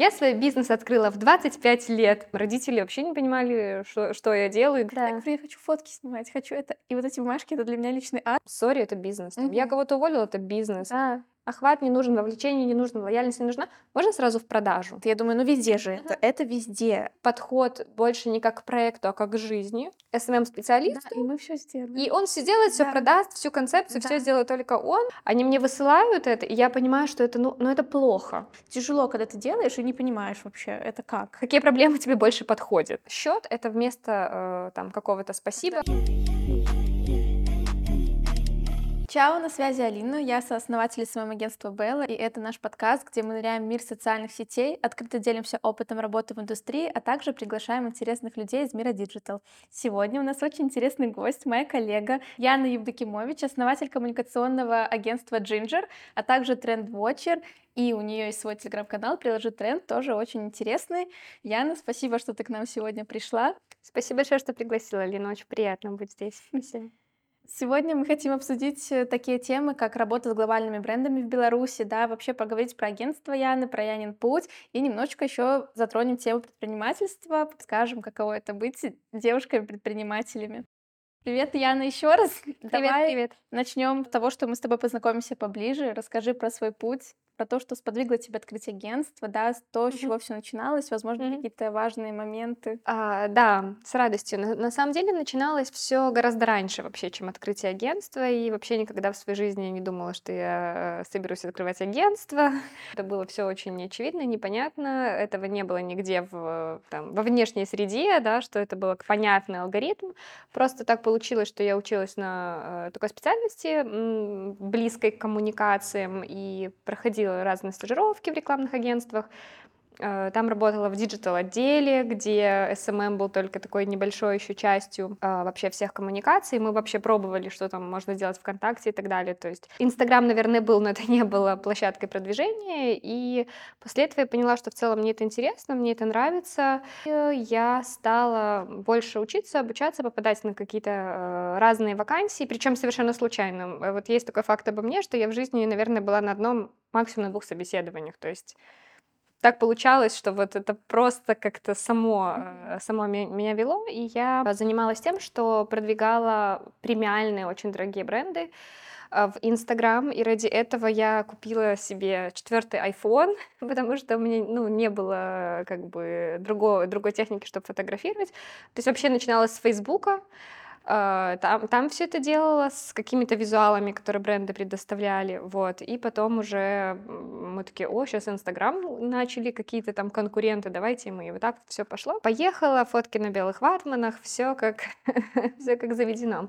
Я свой бизнес открыла в 25 лет. Родители вообще не понимали, что, что я делаю. Да. Я хочу фотки снимать, хочу это. И вот эти бумажки, это для меня личный арт. Sorry, это бизнес. Там, Я кого-то уволила, это бизнес. Да. Охват не нужен, вовлечение не нужно, лояльность не нужна. Можно сразу в продажу. Я думаю, ну везде же это. Это везде. Подход больше не как к проекту, а как к жизни. SMM-специалист. Да, и мы все сделаем. И он все делает, все Да. продаст, всю концепцию, Да. все сделает только он. Они мне высылают это, и я понимаю, что это, ну, ну это плохо. Тяжело, когда ты делаешь и не понимаешь вообще, это как. Какие проблемы тебе больше подходят? Счет это вместо э, там какого-то спасибо. Чао, на связи Алина, я сооснователь своего агентства Белла, и это наш подкаст, где мы ныряем в мир социальных сетей, открыто делимся опытом работы в индустрии, а также приглашаем интересных людей из мира digital. Сегодня у нас очень интересный гость, моя коллега Яна Евдокимович, основатель коммуникационного агентства Ginger, а также тренд-вотчер, и у нее есть свой телеграм-канал «Приложи тренд», тоже очень интересный. Яна, спасибо, что ты к нам сегодня пришла. Спасибо большое, что пригласила, Лина. Очень приятно быть здесь. Спасибо. Сегодня мы хотим обсудить э, такие темы, как работа с глобальными брендами в Беларуси, да, вообще поговорить про агентство Яны, про Янин путь, и немножечко еще затронем тему предпринимательства, подскажем, каково это быть девушками-предпринимателями. Привет, Яна, еще раз. Давай привет. начнем с того, что мы с тобой познакомимся поближе. Расскажи про свой путь, про то, что сподвигло тебя открыть агентство, да, то, с чего все начиналось, возможно, какие-то важные моменты. А, да, с радостью. На, на самом деле начиналось все гораздо раньше вообще, чем открытие агентства. И вообще никогда в своей жизни не думала, что я э, соберусь открывать агентство. Это было все очень неочевидно, непонятно. Этого не было нигде в, там, во внешней среде, да, что это был понятный алгоритм. Просто так получилось, что я училась на э, такой специальности, близкой к коммуникациям, и проходила разные стажировки в рекламных агентствах. Э, Там работала в digital отделе, где SMM был только такой небольшой еще частью э, вообще всех коммуникаций. Мы вообще пробовали, что там можно сделать ВКонтакте и так далее. То есть Инстаграм, наверное, был, но это не было площадкой продвижения. И после этого я поняла, что в целом мне это интересно, мне это нравится. И я стала больше учиться, обучаться, попадать на какие-то э, разные вакансии, причем совершенно случайно. Вот есть такой факт обо мне, что я в жизни, наверное, была на одном, максимум на двух собеседованиях. То есть так получалось, что вот это просто как-то само, э, само ме- меня вело, и я занималась тем, что продвигала премиальные, очень дорогие бренды э, в Инстаграм, и ради этого я купила себе четвертый iPhone, потому что у меня ну, не было как бы другого, другой техники, чтобы фотографировать. То есть вообще начиналась с Фейсбука, э, там, там все это делала с какими-то визуалами, которые бренды предоставляли, вот, и потом уже мы такие, о, сейчас Инстаграм начали, какие-то там конкуренты, давайте мы, и вот так все пошло. Поехала, фотки на белых ватманах, все как, все как заведено.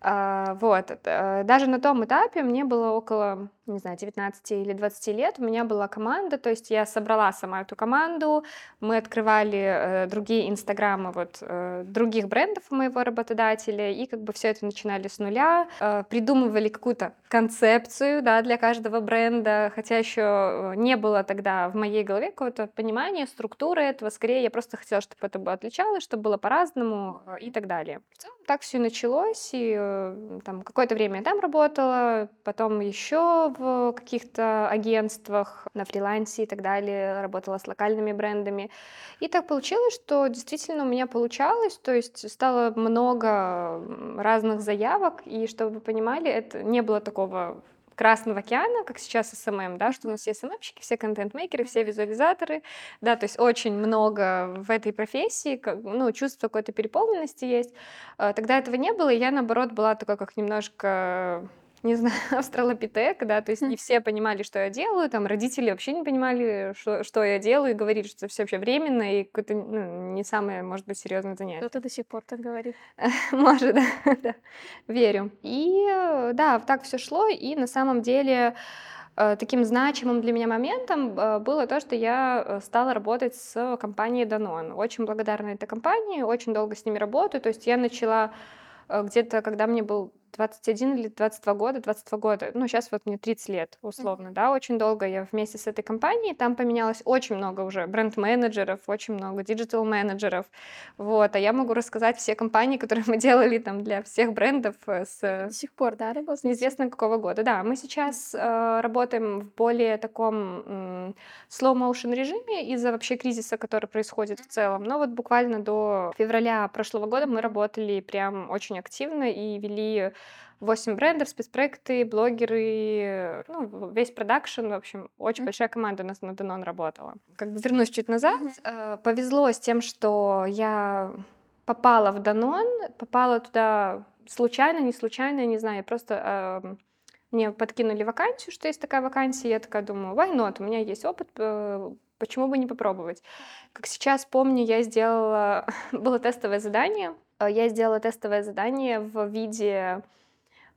А, Вот, э, даже на том этапе мне было около, не знаю, 19 или 20 лет, у меня была команда, то есть я собрала сама эту команду, мы открывали э, другие инстаграмы вот э, других брендов моего работодателя, и как бы все это начинали с нуля, э, придумывали какую-то концепцию, да, для каждого бренда, хотя еще не было тогда в моей голове какого-то понимания, структуры этого, скорее я просто хотела, чтобы это отличалось, чтобы было по-разному э, и так далее. В целом так все началось, и э, там какое-то время я там работала, потом еще в каких-то агентствах на фрилансе и так далее, работала с локальными брендами. И так получилось, что действительно у меня получалось, то есть стало много разных заявок, и чтобы вы понимали, это не было такого Красного океана, как сейчас SMM, да, что у нас все SMM щики, все контент-мейкеры, все визуализаторы, да, то есть очень много в этой профессии, как, ну, чувство какой-то переполненности есть. Э, Тогда этого не было, и я, наоборот, была такой, как немножко не знаю, австралопитек, да, то есть не все понимали, что я делаю, там родители вообще не понимали, что, что я делаю, и говорили, что это все вообще временно, и какое-то ну, не самое, может быть, серьезное занятие. Кто-то до сих пор так говорит. Может, да, да, верю. И э, да, так все шло, и на самом деле э, таким значимым для меня моментом э, было то, что я стала работать с компанией Danone. Очень благодарна этой компании, очень долго с ними работаю, то есть я начала где-то, когда мне был 21 или 22 года, 22 года. Ну, сейчас вот мне 30 лет, условно, да, очень долго я вместе с этой компанией. Там поменялось очень много уже бренд-менеджеров, очень много диджитал-менеджеров. Вот, а я могу рассказать все компании, которые мы делали там для всех брендов э, с, До сих пор, да, с работаете? неизвестно какого года. Да, мы сейчас э, работаем в более таком slow-motion режиме из-за вообще кризиса, который происходит в целом. Но вот буквально до февраля прошлого года мы работали прям очень активно и вели 8 брендов, спецпроекты, блогеры, ну, весь продакшн, в общем, очень Мгм. большая команда у нас на Данон работала. Как бы вернусь чуть назад, э, повезло с тем, что я попала в Данон, попала туда случайно, не случайно, я не знаю, я просто эм, мне подкинули вакансию, что есть такая вакансия, я такая думаю, why not, у меня есть опыт, э, почему бы не попробовать. Как сейчас помню, я сделала, было тестовое задание, э, я сделала тестовое задание в виде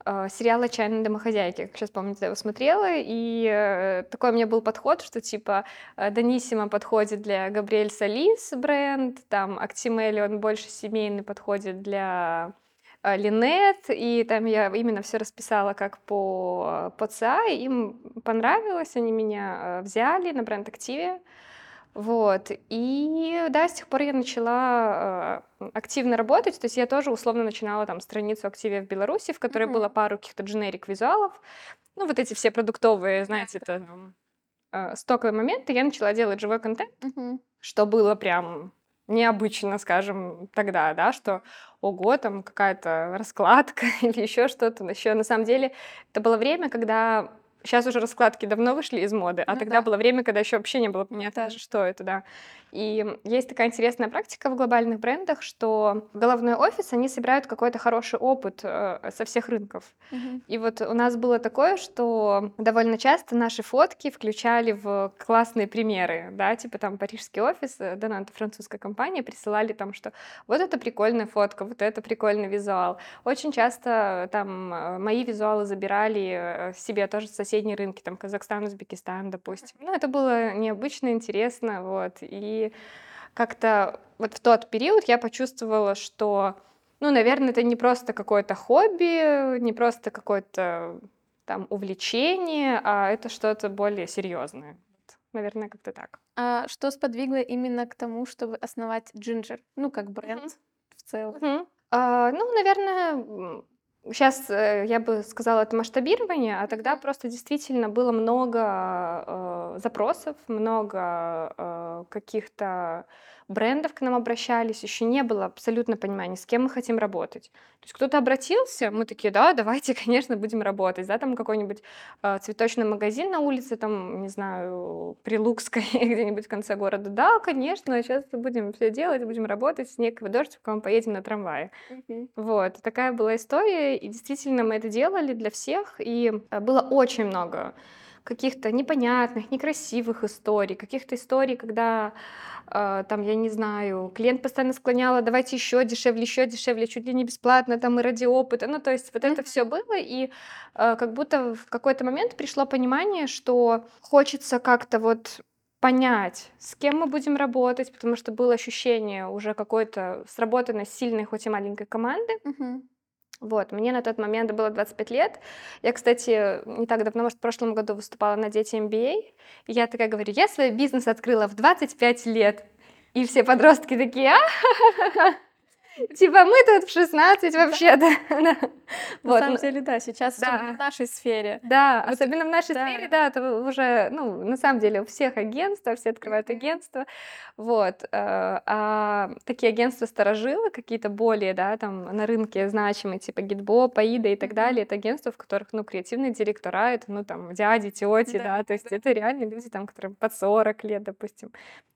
э, сериала «Отчаянные домохозяйки». Как сейчас помню, я его смотрела, и э, такой у меня был подход, что типа э, Даниссимо подходит для Габриэль Солис бренд, там Актимели, он больше семейный, подходит для Линет, и там я именно все расписала как по, по ЦА, им понравилось, они меня взяли на бренд-активе, вот, и да, с тех пор я начала э, активно работать, то есть я тоже условно начинала там страницу активе в Беларуси, в которой Мгм. было пару каких-то дженерик визуалов, ну вот эти все продуктовые, знаете, это э, стоковые моменты, я начала делать живой контент, Мгм. что было прям необычно, скажем, тогда, да, что ого, там какая-то раскладка или еще что-то. Еще на самом деле это было время, когда сейчас уже раскладки давно вышли из моды, а Ну тогда да. было время, когда еще вообще не было понятно, Да. что это, да. И есть такая интересная практика в глобальных брендах, что головной офис, они собирают какой-то хороший опыт э, со всех рынков. Мгм. И вот у нас было такое, что довольно часто наши фотки включали в классные примеры, да, типа там парижский офис, э, да, это французская компания, присылали там, что вот это прикольная фотка, вот это прикольный визуал. Очень часто там э, мои визуалы забирали э, себе тоже с соседние рынки, там Казахстан, Узбекистан, допустим. Ну, это было необычно, интересно, вот, и как-то вот в тот период я почувствовала, что ну, наверное, это не просто какое-то хобби, не просто какое-то там увлечение, а это что-то более серьезное. Наверное, как-то так. А что сподвигло именно к тому, чтобы основать Ginger? Ну, как бренд Мгм. в целом. Мгм. А, ну, наверное, сейчас я бы сказала, это масштабирование, а тогда просто действительно было много э, запросов, много э, каких-то брендов к нам обращались, еще не было абсолютно понимания, с кем мы хотим работать. То есть кто-то обратился, мы такие, да, давайте, конечно, будем работать, да, там какой-нибудь э, цветочный магазин на улице, там, не знаю, Прилукской, где-нибудь в конце города, да, конечно, сейчас будем все делать, будем работать, снег и дождь, пока мы поедем на трамвае. Вот, такая была история, и действительно мы это делали для всех, и э, было очень много каких-то непонятных, некрасивых историй, каких-то историй, когда там, я не знаю, клиент постоянно склоняла, давайте еще дешевле, еще дешевле, чуть ли не бесплатно, там и ради опыта. Ну, то есть вот это все было, и э, как будто в какой-то момент пришло понимание, что хочется как-то вот понять, с кем мы будем работать, потому что было ощущение уже какой-то сработанной сильной, хоть и маленькой команды. Мгм. Вот, мне на тот момент было 25 лет. Я, кстати, не так давно, может, в прошлом году выступала на Дети MBA. И я такая говорю, я свой бизнес открыла в 25 лет. И все подростки такие, а Типа мы тут в 16 вообще-то. На Вот, самом ну, деле, да, сейчас Да. в нашей сфере. Да, Вот, особенно в нашей да. сфере, да, это уже, ну, на самом деле у всех агентства, все открывают агентства, вот, э, а такие агентства сторожилы, какие-то более, да, там на рынке значимые, типа Гитбо, Паида и так далее, это агентства, в которых, ну, креативные директора, это, ну, там, дяди, тети, Да, да, то есть да. это реально люди, там, которым под 40 лет, допустим.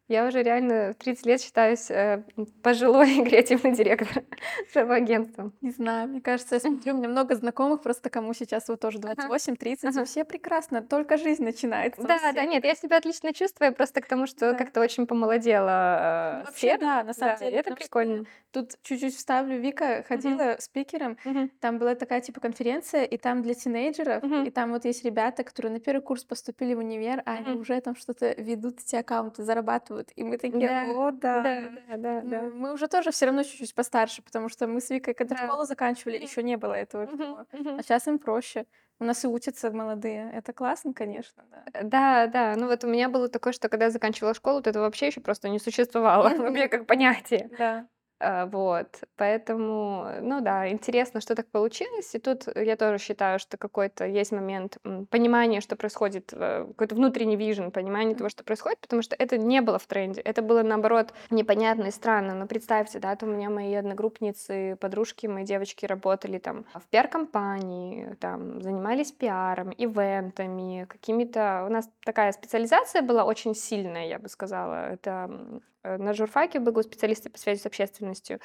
Я уже реально в 30 лет считаюсь э, пожилой креативный директор своего агентства. Не знаю, мне кажется, я смотрю, у меня много знакомых, просто кому сейчас вот тоже 28-30, и Ага. все прекрасно, только жизнь начинается. Да, всех. да, нет, я себя отлично чувствую, просто к тому, что Да. как-то очень помолодела Ну, э, Вообще, сфера. да, на самом Да, и деле. это прикольно. Тут чуть-чуть вставлю, Вика ходила спикером, Мгм. там была такая типа конференция, и там для тинейджеров, Мгм. и там вот есть ребята, которые на первый курс поступили в универ, а они Мгм. уже там что-то ведут эти аккаунты, зарабатывают зарабатывают. И мы такие, Да, о, да. да, да, да, да. мы уже тоже все равно чуть-чуть постарше, потому что мы с Викой, когда Да. школу заканчивали, еще не было этого всего. А сейчас им проще. У нас и учатся молодые. Это классно, конечно, да. Э, Да, да. Ну вот у меня было такое, что когда я заканчивала школу, вот это вообще еще просто не существовало вообще как понятие. Да. А, Вот, поэтому, ну да, интересно, что так получилось. И тут я тоже считаю, что какой-то есть момент понимания, что происходит, э, какой-то внутренний вижен, понимание того, что происходит, потому что это не было в тренде, это было наоборот непонятно и странно. Но представьте, да, то у меня мои одногруппницы, подружки, мои девочки работали там в пиар-компании, там занимались пиаром, ивентами, какими-то... У нас такая специализация была очень сильная, я бы сказала. Это э, на журфаке был специалисты по связи с общественностью.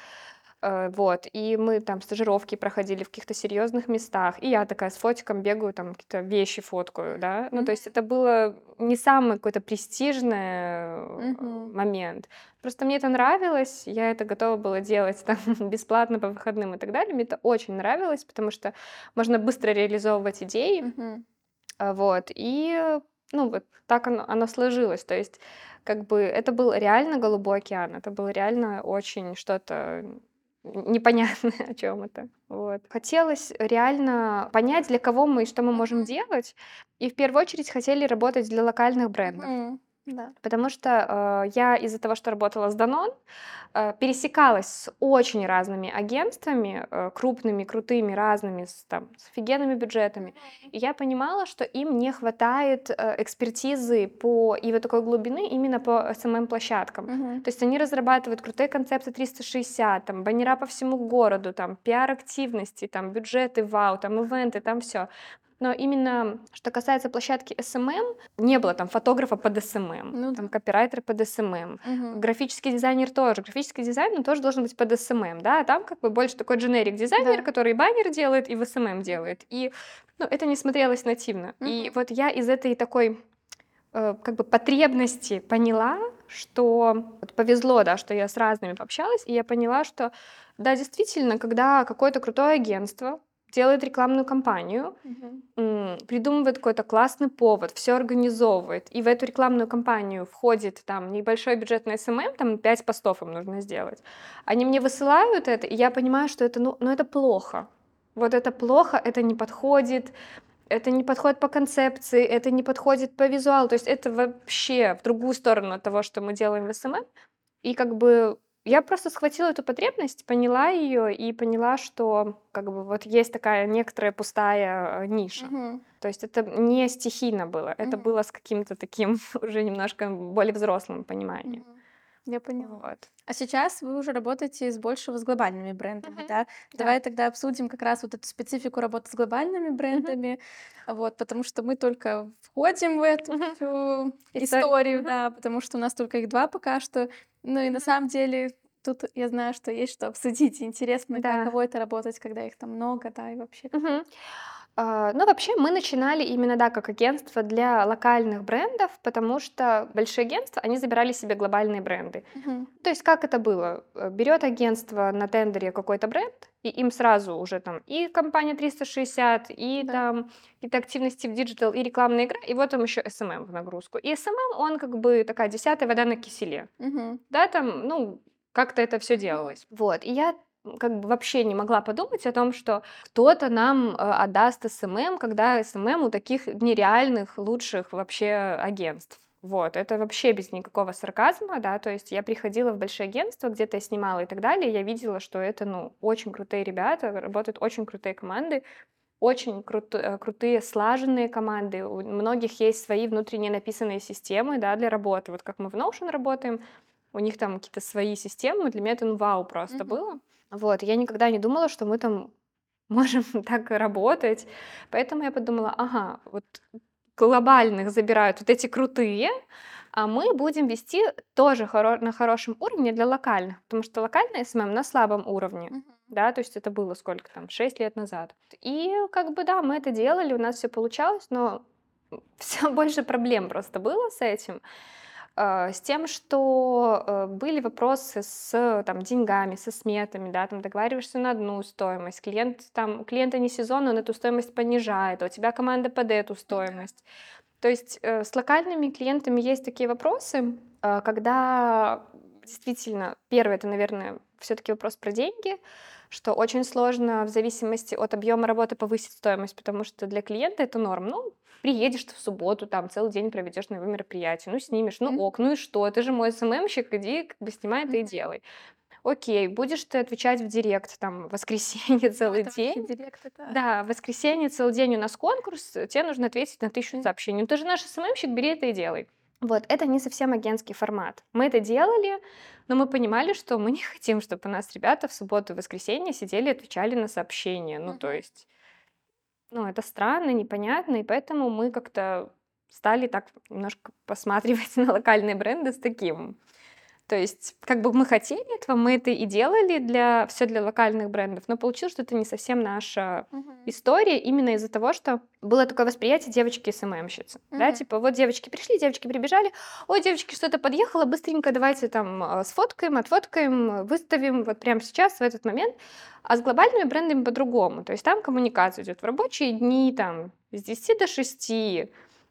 Э, Вот, и мы там стажировки проходили в каких-то серьезных местах, и я такая с фотиком бегаю, там какие-то вещи фоткаю, да, ну, то есть это было не самый какой-то престижный э, Мгм. момент. Просто мне это нравилось, я это готова была делать там бесплатно по выходным и так далее, мне это очень нравилось, потому что можно быстро реализовывать идеи, а, Вот. И, ну, вот так оно, оно сложилось. То есть, как бы, это был реально голубой океан. Это было реально очень что-то непонятное, о чем это. Вот. Хотелось реально понять, для кого мы и что мы можем делать. И в первую очередь хотели работать для локальных брендов. Мгм. Да. Потому что э, я из-за того, что работала с Данон, э, пересекалась с очень разными агентствами, э, крупными, крутыми, разными, с, там, с офигенными бюджетами. И я понимала, что им не хватает э, экспертизы по и вот такой глубины именно по SMM-площадкам. Мгм. То есть они разрабатывают крутые концепции 360, там, баннера по всему городу, там, пиар-активности, там, бюджеты, вау, там, ивенты, там все. Но именно, что касается площадки SMM, не было там фотографа под SMM, Ну там, да. копирайтера под SMM, Мгм. графический дизайнер тоже. Графический дизайн, он тоже должен быть под SMM, да, а там как бы больше такой дженерик дизайнер, Да. который и баннер делает, и в SMM делает. И, ну, это не смотрелось нативно. И Мгм. вот я из этой такой э, как бы потребности поняла, что вот повезло, да, что я с разными пообщалась, и я поняла, что да, действительно, когда какое-то крутое агентство делает рекламную кампанию, м, придумывает какой-то классный повод, все организовывает, и в эту рекламную кампанию входит там небольшой бюджет на SMM, там 5 постов им нужно сделать. Они мне высылают это, и я понимаю, что это, ну, ну это плохо. Вот это плохо, это не подходит, это не подходит по концепции, это не подходит по визуалу, то есть это вообще в другую сторону от того, что мы делаем в SMM. И как бы я просто схватила эту потребность, поняла ее и поняла, что как бы вот есть такая некоторая пустая э, ниша. Мгм. То есть это не стихийно было, это Мгм. было с каким-то таким уже немножко более взрослым пониманием. Мгм. Я поняла. Вот. А сейчас вы уже работаете с больше с глобальными брендами, Мгм. да? Да. Давай тогда обсудим как раз вот эту специфику работы с глобальными брендами, вот, потому что мы только входим в эту всю Историю. Мгм. да, потому что у нас только их два пока что. Ну и на Мгм. самом деле тут я знаю, что есть что обсудить. Интересно, Да. каково это работать, когда их там много, да, и вообще. Мгм. А, Ну, вообще, мы начинали именно, да, как агентство для локальных брендов, потому что большие агентства, они забирали себе глобальные бренды. Мгм. То есть как это было? Э, Берет агентство на тендере какой-то бренд, и им сразу уже там и компания 360, и Да. там какие-то активности в digital, и рекламная игра, и вот там еще SMM в нагрузку. И SMM, он как бы такая десятая вода на киселе. Мгм. Да, там, ну, как-то это все делалось. Вот, и я как бы вообще не могла подумать о том, что кто-то нам э, отдаст SMM, когда SMM у таких нереальных, лучших вообще агентств. Вот, это вообще без никакого сарказма, да, то есть я приходила в большие агентства, где-то я снимала и так далее, я видела, что это, ну, очень крутые ребята, работают очень крутые команды, очень крут- э, крутые слаженные команды, у многих есть свои внутренние написанные системы, да, для работы, вот как мы в Notion работаем, у них там какие-то свои системы, для меня это ну, вау просто Мгм. было. Вот, я никогда не думала, что мы там можем так работать, поэтому я подумала, ага, вот глобальных забирают вот эти крутые, а мы будем вести тоже хоро- на хорошем уровне для локальных, потому что локальная SMM на слабом уровне, Мгм. да, то есть это было сколько там, 6 лет назад. И как бы да, мы это делали, у нас все получалось, но все больше проблем просто было с этим, с тем, что э, были вопросы с там, деньгами, со сметами, да, там договариваешься на одну стоимость, клиент там, у клиента не сезон, он эту стоимость понижает, а у тебя команда под эту стоимость. То есть э, с локальными клиентами есть такие вопросы, э, когда действительно, первое, это, наверное, все-таки вопрос про деньги, что очень сложно в зависимости от объема работы повысить стоимость, потому что для клиента это норм. Ну, приедешь ты в субботу, там целый день проведешь на его мероприятии, ну, снимешь, ну, ок, ну и что, ты же мой СММщик, иди, как бы снимай это и делай. Окей, будешь ты отвечать в директ, там, в воскресенье целый Это день. директ, это... Да, в воскресенье целый день у нас конкурс, тебе нужно ответить на тысячу сообщений. Ну, ты же наш СММщик, бери это и делай. Вот, это не совсем агентский формат. Мы это делали, но мы понимали, что мы не хотим, чтобы у нас ребята в субботу и воскресенье сидели и отвечали на сообщения. Ну, то есть, ну, это странно, непонятно, и поэтому мы как-то стали так немножко посматривать на локальные бренды с таким. То есть, как бы мы хотели этого, мы это и делали для все для локальных брендов, но получилось, что это не совсем наша Мгм. история именно из-за того, что было такое восприятие девочки СММщицы. Да, Мгм. типа вот девочки пришли, девочки прибежали, ой, девочки, что-то подъехало, быстренько давайте там а, сфоткаем, отфоткаем, выставим вот прямо сейчас, в этот момент. А с глобальными брендами по-другому. То есть там коммуникация идет в рабочие дни, там, с 10 до 6,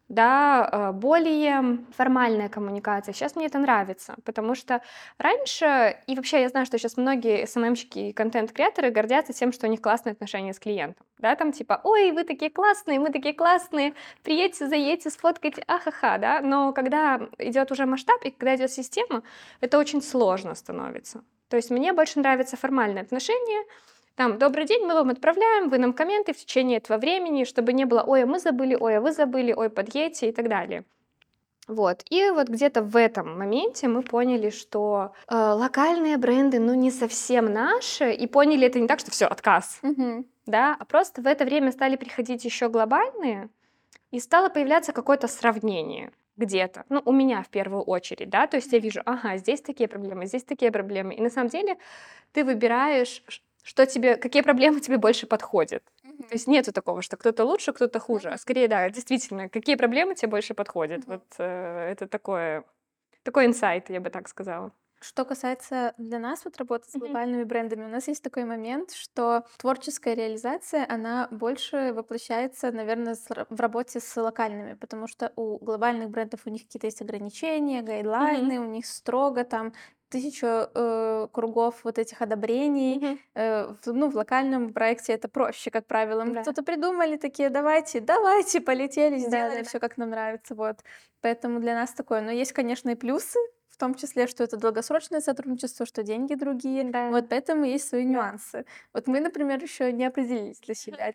да, э, более формальная коммуникация. Сейчас мне это нравится, потому что раньше, и вообще я знаю, что сейчас многие СММщики и контент-креаторы гордятся тем, что у них классные отношения с клиентом. Да, там типа, ой, вы такие классные, мы такие классные, приедьте, заедьте, сфоткайте, ахаха, да. Но когда идет уже масштаб и когда идет система, это очень сложно становится. То есть мне больше нравится формальное отношение, там, добрый день, мы вам отправляем, вы нам комменты в течение этого времени, чтобы не было, ой, а мы забыли, ой, а вы забыли, ой, подъедьте и так далее. Вот. И вот где-то в этом моменте мы поняли, что э, локальные бренды, ну, не совсем наши, и поняли это не так, что все, отказ, Мгм. да, а просто в это время стали приходить еще глобальные, и стало появляться какое-то сравнение где-то, ну, у меня в первую очередь, да, то есть я вижу, ага, здесь такие проблемы, здесь такие проблемы, и на самом деле ты выбираешь, что тебе, какие проблемы тебе больше подходят. То есть нету такого, что кто-то лучше, кто-то хуже, а скорее, да, действительно, какие проблемы тебе больше подходят. Мгм. Вот э, это такое, такой инсайт, я бы так сказала. Что касается для нас вот работы с глобальными брендами, у нас есть такой момент, что творческая реализация, она больше воплощается, наверное, в работе с локальными, потому что у глобальных брендов у них какие-то есть ограничения, гайдлайны, у них строго там тысячу э, кругов вот этих одобрений. Мгм. Э, в, ну, в локальном проекте это проще, как правило. Мы Да. Что-то придумали, такие, давайте, давайте, полетели, Да, сделали да, да. все, как нам нравится, вот. Поэтому для нас такое. Но есть, конечно, и плюсы, в том числе, что это долгосрочное сотрудничество, что деньги другие. Да. Вот поэтому есть свои Да. нюансы. Вот мы, например, еще не определились для себя,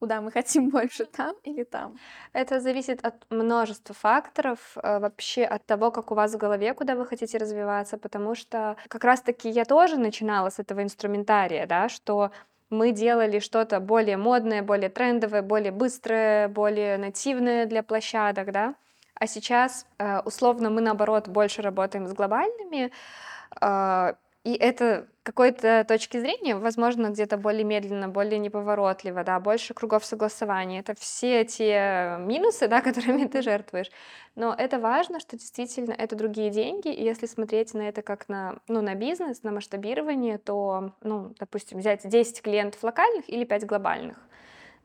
куда мы хотим больше, там или там. Это зависит от множества факторов, э, вообще от того, как у вас в голове, куда вы хотите развиваться, потому что как раз-таки я тоже начинала с этого инструментария, да, что мы делали что-то более модное, более трендовое, более быстрое, более нативное для площадок, да, а сейчас э, условно мы наоборот больше работаем с глобальными, э, и это какой-то точки зрения, возможно, где-то более медленно, более неповоротливо, да, больше кругов согласования. Это все те минусы, да, которыми ты жертвуешь. Но это важно, что действительно это другие деньги, и если смотреть на это как на, ну, на бизнес, на масштабирование, то, ну, допустим, взять 10 клиентов локальных или 5 глобальных.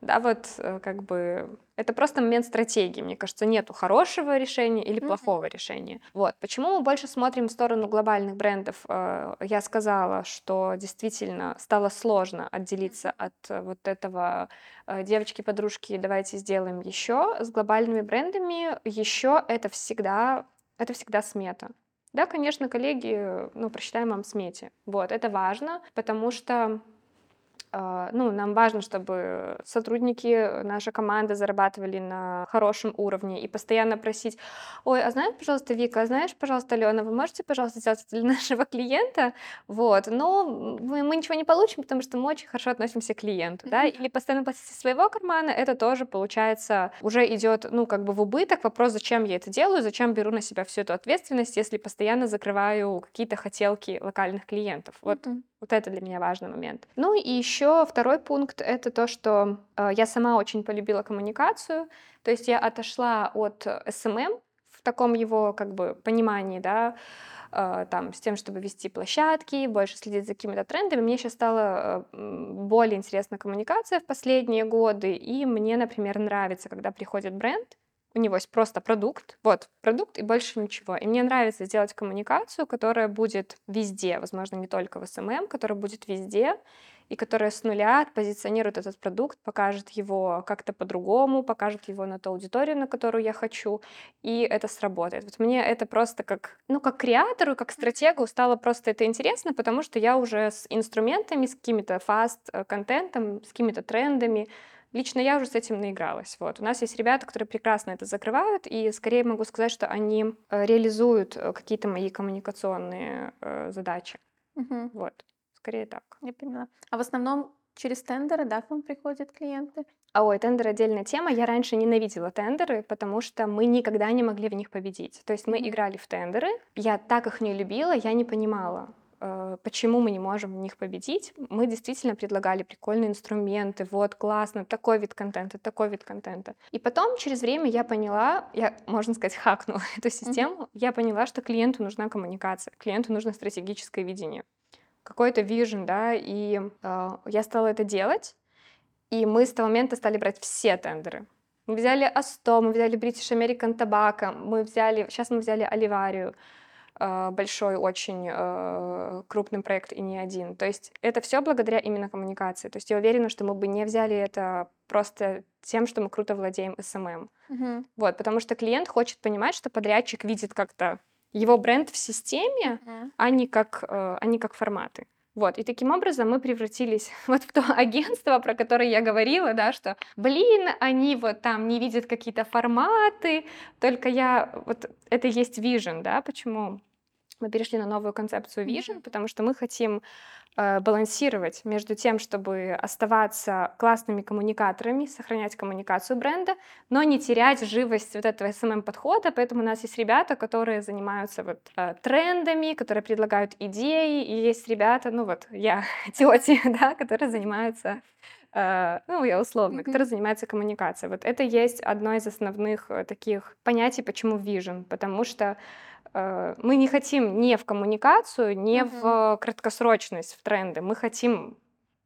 Да, вот э, как бы это просто момент стратегии. Мне кажется, нету хорошего решения или плохого решения. Вот. Почему мы больше смотрим в сторону глобальных брендов? Э, Я сказала, что действительно стало сложно отделиться от э, вот этого э, девочки-подружки, давайте сделаем еще. С глобальными брендами еще это всегда, это всегда смета. Да, конечно, коллеги, ну, просчитаем вам смете. Вот, это важно, потому что ну, нам важно, чтобы сотрудники, наша команда зарабатывали на хорошем уровне и постоянно просить, ой, а знаешь, пожалуйста, Вика, а знаешь, пожалуйста, Алена, вы можете, пожалуйста, сделать для нашего клиента? Вот, но мы, мы ничего не получим, потому что мы очень хорошо относимся к клиенту, да, или постоянно платить из своего кармана, это тоже, получается, уже идет, ну, как бы в убыток. Вопрос, зачем я это делаю, зачем беру на себя всю эту ответственность, если постоянно закрываю какие-то хотелки локальных клиентов. Вот вот это для меня важный момент. Ну и еще второй пункт это то, что э, я сама очень полюбила коммуникацию. То есть я отошла от SMM в таком его как бы понимании, да, э, там с тем, чтобы вести площадки, больше следить за какими-то трендами. Мне сейчас стала э, более интересна коммуникация в последние годы, и мне, например, нравится, когда приходит бренд у него есть просто продукт, вот, продукт и больше ничего. И мне нравится сделать коммуникацию, которая будет везде, возможно, не только в SMM, которая будет везде, и которая с нуля позиционирует этот продукт, покажет его как-то по-другому, покажет его на ту аудиторию, на которую я хочу, и это сработает. Вот мне это просто как, ну, как креатору, как стратегу стало просто это интересно, потому что я уже с инструментами, с какими-то фаст-контентом, с какими-то трендами, Лично я уже с этим наигралась. Вот. У нас есть ребята, которые прекрасно это закрывают, и скорее могу сказать, что они э, реализуют э, какие-то мои коммуникационные э, задачи. Мгм. Вот. Скорее так. Я поняла. А в основном через тендеры, да, к вам приходят клиенты? А ой, тендер отдельная тема. Я раньше ненавидела тендеры, потому что мы никогда не могли в них победить. То есть мы играли в тендеры, я так их не любила, я не понимала, э, почему мы не можем в них победить. Мы действительно предлагали прикольные инструменты, вот, классно, такой вид контента, такой вид контента. И потом, через время, я поняла, я, можно сказать, хакнула эту систему, я поняла, что клиенту нужна коммуникация, клиенту нужно стратегическое видение, какой-то vision, да, и э, я стала это делать, и мы с того момента стали брать все тендеры. Мы взяли Асто, мы взяли British American Tobacco, мы взяли, сейчас мы взяли Оливарию, э, большой, очень э, крупный проект и не один. То есть это все благодаря именно коммуникации. То есть я уверена, что мы бы не взяли это просто тем, что мы круто владеем SMM. Мгм. Вот, потому что клиент хочет понимать, что подрядчик видит как-то его бренд в системе, а не как, э, а не как форматы. Вот, и таким образом мы превратились вот в то агентство, про которое я говорила, да, что, блин, они вот там не видят какие-то форматы, только я, вот это есть vision, да, почему мы перешли на новую концепцию vision, Мгм. потому что мы хотим балансировать между тем, чтобы оставаться классными коммуникаторами, сохранять коммуникацию бренда, но не терять живость вот этого SMM-подхода, поэтому у нас есть ребята, которые занимаются вот э, трендами, которые предлагают идеи, и есть ребята, ну вот я, тети, да, которые занимаются э, ну, я условно, Мгм. которые занимаются коммуникацией. Вот это есть одно из основных э, таких понятий, почему vision, потому что э, мы не хотим не в коммуникацию, не Мгм. в краткосрочность, в тренды. Мы хотим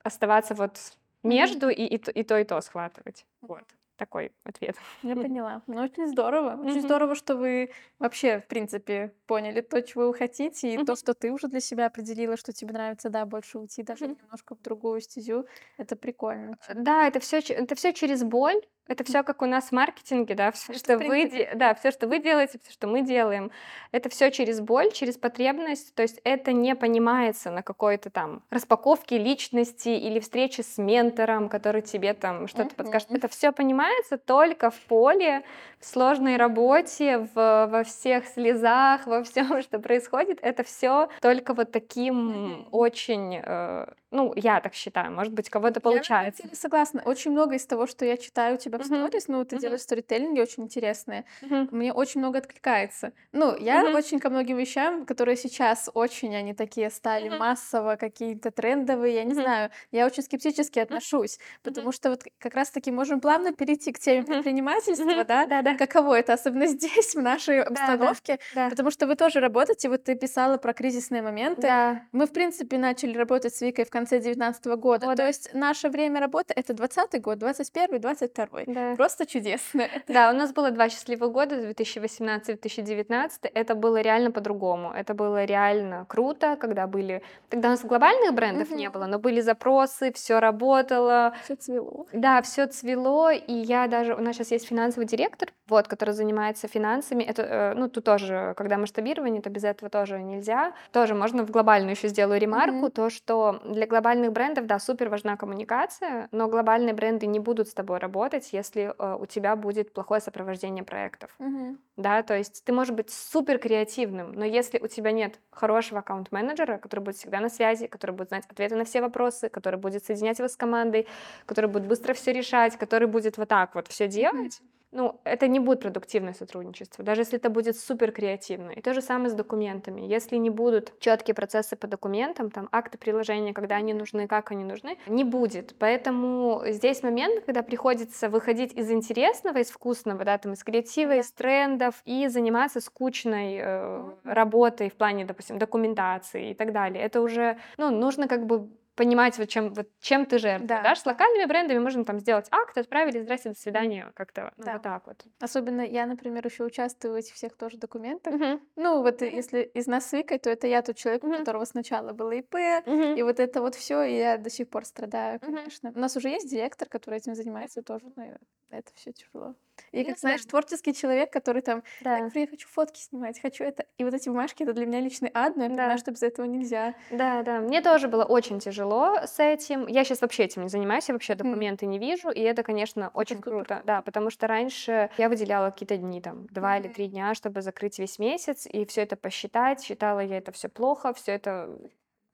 оставаться вот между и, и, то- и то, и то схватывать. Вот такой ответ. Я поняла. Ну, очень здорово. Очень Мгм. здорово, что вы вообще, в принципе, поняли то, чего вы хотите, и то, Мгм. что ты уже для себя определила, что тебе нравится, да, больше уйти даже Мгм. немножко в другую стезю. Это прикольно. Да, это все, это все через боль. Это все как у нас в маркетинге, да, все, Это, что вы, да, все, что вы делаете, все, что мы делаем, это все через боль, через потребность. То есть это не понимается на какой-то там распаковке личности или встрече с ментором, который тебе там что-то подскажет. Мгм. Это все понимается только в поле, в сложной работе, в, во всех слезах, во всем, что происходит. Это все только вот таким Мгм. очень, э, ну, я так считаю, может быть, кого-то Я на получается. деле согласна. Очень много из того, что я читаю у тебя в сторис, ну, ты делаешь сторителлинги очень интересные, мне очень много откликается. Ну, я очень ко многим вещам, которые сейчас очень, они такие стали массово, какие-то трендовые, я не знаю, я очень скептически отношусь, потому что вот как раз-таки можем плавно перейти к теме предпринимательства, Мгм. да, Да-да. каково это, особенно здесь, в нашей Да, да, обстановке, да. потому что вы тоже работаете, вот ты писала про кризисные моменты, Да. мы, в принципе, начали работать с Викой в конце 2019 года. Года. То есть наше время работы — это 20 год, 21 22 Да. Просто чудесно. Да, у нас было два счастливых года, 2018-2019. Это было реально по-другому. Это было реально круто, когда были... Тогда у нас глобальных брендов не Мгм. было, но были запросы, все работало, Всё цвело. Да, все цвело, и я даже... У нас сейчас есть финансовый директор, вот, который занимается финансами. Это, э, ну, тут тоже, когда масштабирование, то без этого тоже нельзя. Тоже можно в глобальную еще сделаю ремарку, Мгм. то, что для глобальных брендов, да, супер важна коммуникация, но глобальные бренды не будут с тобой работать, если э, у тебя будет плохое сопровождение проектов. Мгм. Да, то есть ты можешь быть супер креативным, но если у тебя нет хорошего аккаунт-менеджера, который будет всегда на связи, который будет знать ответы на все вопросы, который будет соединять его с командой, который будет быстро все решать, который будет вот так вот все делать, ну, это не будет продуктивное сотрудничество, даже если это будет супер креативно. И то же самое с документами. Если не будут четкие процессы по документам, там акты приложения, когда они нужны, как они нужны, не будет. Поэтому здесь момент, когда приходится выходить из интересного, из вкусного, да, там, из креатива, из трендов и заниматься скучной э, работой в плане, допустим, документации и так далее. Это уже, ну, нужно как бы понимать, вот чем, вот чем ты жертвуешь. Да. Да. С локальными брендами можно там сделать акт, отправили, здрасте, до свидания, как-то ну, Да. вот так вот. Особенно я, например, еще участвую в этих всех тоже документах. Мгм. Ну, вот если из нас с Викой, то это я тот человек, у Мгм. которого сначала было ИП, Мгм. и вот это вот все, и я до сих пор страдаю, конечно. У нас уже есть директор, который этим занимается тоже, но это все тяжело. И Ну как да. знаешь, творческий человек, который там, Да. я хочу фотки снимать, хочу это. И вот эти бумажки, это для меня личный ад, но я Да. понимаю, что без этого нельзя. Да, да. Мне тоже было очень тяжело с этим. Я сейчас вообще этим не занимаюсь, я вообще документы не вижу, и это, конечно, очень супер. круто. Да, потому что раньше я выделяла какие-то дни, там, два или Мгм. три дня, чтобы закрыть весь месяц, и все это посчитать. Считала я это все плохо, все это,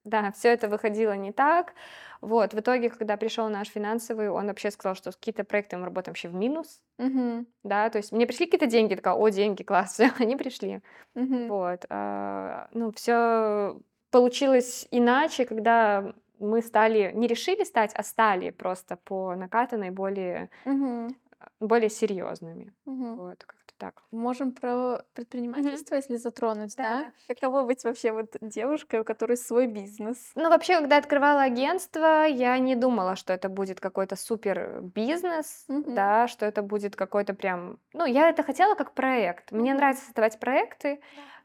да, все это выходило не так. Вот, в итоге, когда пришел наш финансовый, он вообще сказал, что какие-то проекты мы работаем вообще в минус, Мгм. да, то есть мне пришли какие-то деньги, такая, о, деньги, класс, все, они пришли. Мгм. Вот. а, Ну, все получилось иначе, когда мы стали, не решили стать, а стали просто по накатанной более, Мгм. более серьезными. Мгм. Вот, так. Можем про предпринимательство, если затронуть, Да, да? Каково быть вообще вот девушкой, у которой свой бизнес? Ну, вообще, когда открывала агентство, я не думала, что это будет какой-то супер бизнес, да, что это будет какой-то прям... Ну, я это хотела как проект. Мне нравится создавать проекты,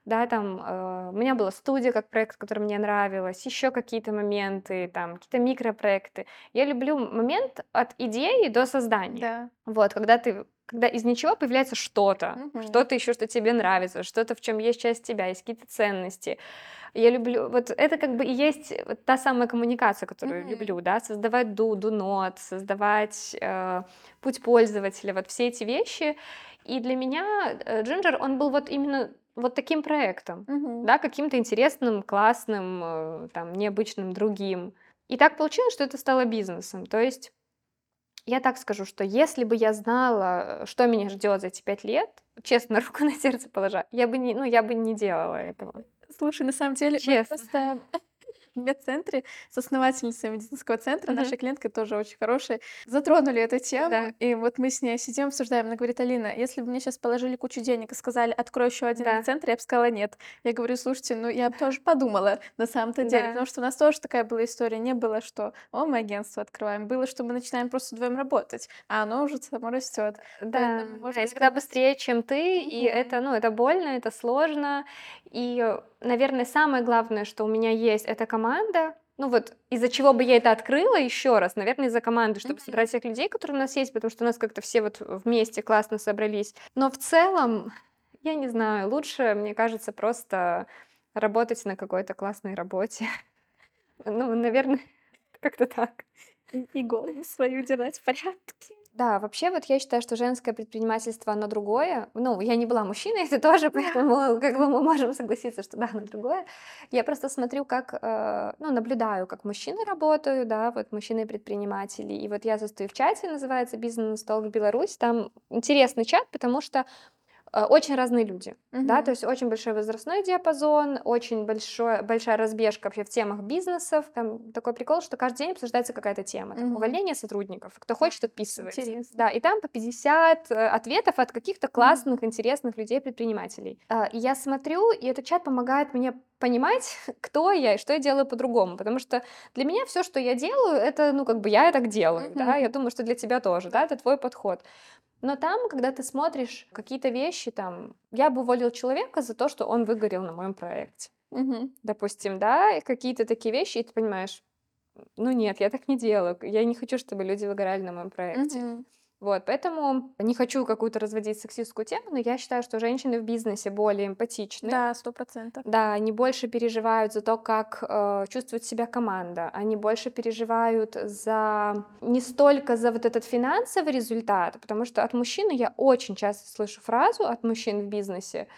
да, там, э, у меня была студия как проект, который мне нравилось, еще какие-то моменты, там, какие-то микропроекты. Я люблю момент от идеи до создания. Да. Вот, когда ты, когда из ничего появляется что-то, Мгм. что-то еще, что тебе нравится, что-то, в чем есть часть тебя, есть какие-то ценности. Я люблю, вот это как бы и есть вот та самая коммуникация, которую Мгм. люблю, да, создавать ду, дунот, создавать э, путь пользователя, вот все эти вещи. И для меня э, Ginger, он был вот именно вот таким проектом, Мгм. да, каким-то интересным, классным, э, там, необычным, другим. И так получилось, что это стало бизнесом. То есть я так скажу, что если бы я знала, что меня ждет за эти пять лет, честно, руку на сердце положа, я бы не, ну, я бы не делала этого. Слушай, на самом деле, Честно. просто медцентре с основательницей медицинского центра, Мгм. наша клиентка тоже очень хорошая, затронули эту тему, Да. и вот мы с ней сидим, обсуждаем, она говорит, Алина, если бы мне сейчас положили кучу денег и сказали, открой еще один Да. медцентр, я бы сказала нет. Я говорю, слушайте, ну я бы тоже подумала на самом-то деле, Да. потому что у нас тоже такая была история, не было, что, о, мы агентство открываем, было, что мы начинаем просто вдвоем работать, а оно уже само растет. Да, Поэтому, да, можно иногда сказать- быстрее, чем ты, и это, ну, это больно, это сложно. И, наверное, самое главное, что у меня есть, это команда. Ну вот, из-за чего бы я это открыла еще раз, наверное, из-за команды, чтобы Мгм. собрать всех людей, которые у нас есть, потому что у нас как-то все вот вместе классно собрались. Но в целом, я не знаю, лучше, мне кажется, просто работать на какой-то классной работе. Ну, наверное, как-то так. И голову свою держать в порядке. Да, вообще вот я считаю, что женское предпринимательство, оно другое. Ну, я не была мужчиной, это тоже, поэтому как бы мы можем согласиться, что да, оно другое. Я просто смотрю, как, э, ну, наблюдаю, как мужчины работают, да, вот мужчины-предприниматели. И вот я состою в чате, называется «Бизнес-стол в Беларусь». Там интересный чат, потому что очень разные люди, да, Мгм. то есть очень большой возрастной диапазон, очень большой, большая разбежка вообще в темах бизнесов. Там такой прикол, что каждый день обсуждается какая-то тема. Там, увольнение сотрудников. Кто хочет, отписывается. Интересно. Да, и там по 50 э, ответов от каких-то классных, интересных людей-предпринимателей. А, И я смотрю, и этот чат помогает мне понимать, кто я и что я делаю по-другому. Потому что для меня все, что я делаю, это, ну, как бы я так делаю, да, Мгм. я думаю, что для тебя тоже, да, это твой подход. Но там, когда ты смотришь какие-то вещи, там, я бы уволил человека за то, что он выгорел на моем проекте, Мгм. допустим, да, какие-то такие вещи, и ты понимаешь, ну нет, я так не делаю, я не хочу, чтобы люди выгорали на моем проекте. Мгм. Вот, поэтому не хочу какую-то разводить сексистскую тему, но я считаю, что женщины в бизнесе более эмпатичны. Да, сто процентов. Да, они больше переживают за то, как э, чувствует себя команда. Они больше переживают за не столько за вот этот финансовый результат, потому что от мужчины я очень часто слышу фразу от мужчин в бизнесе: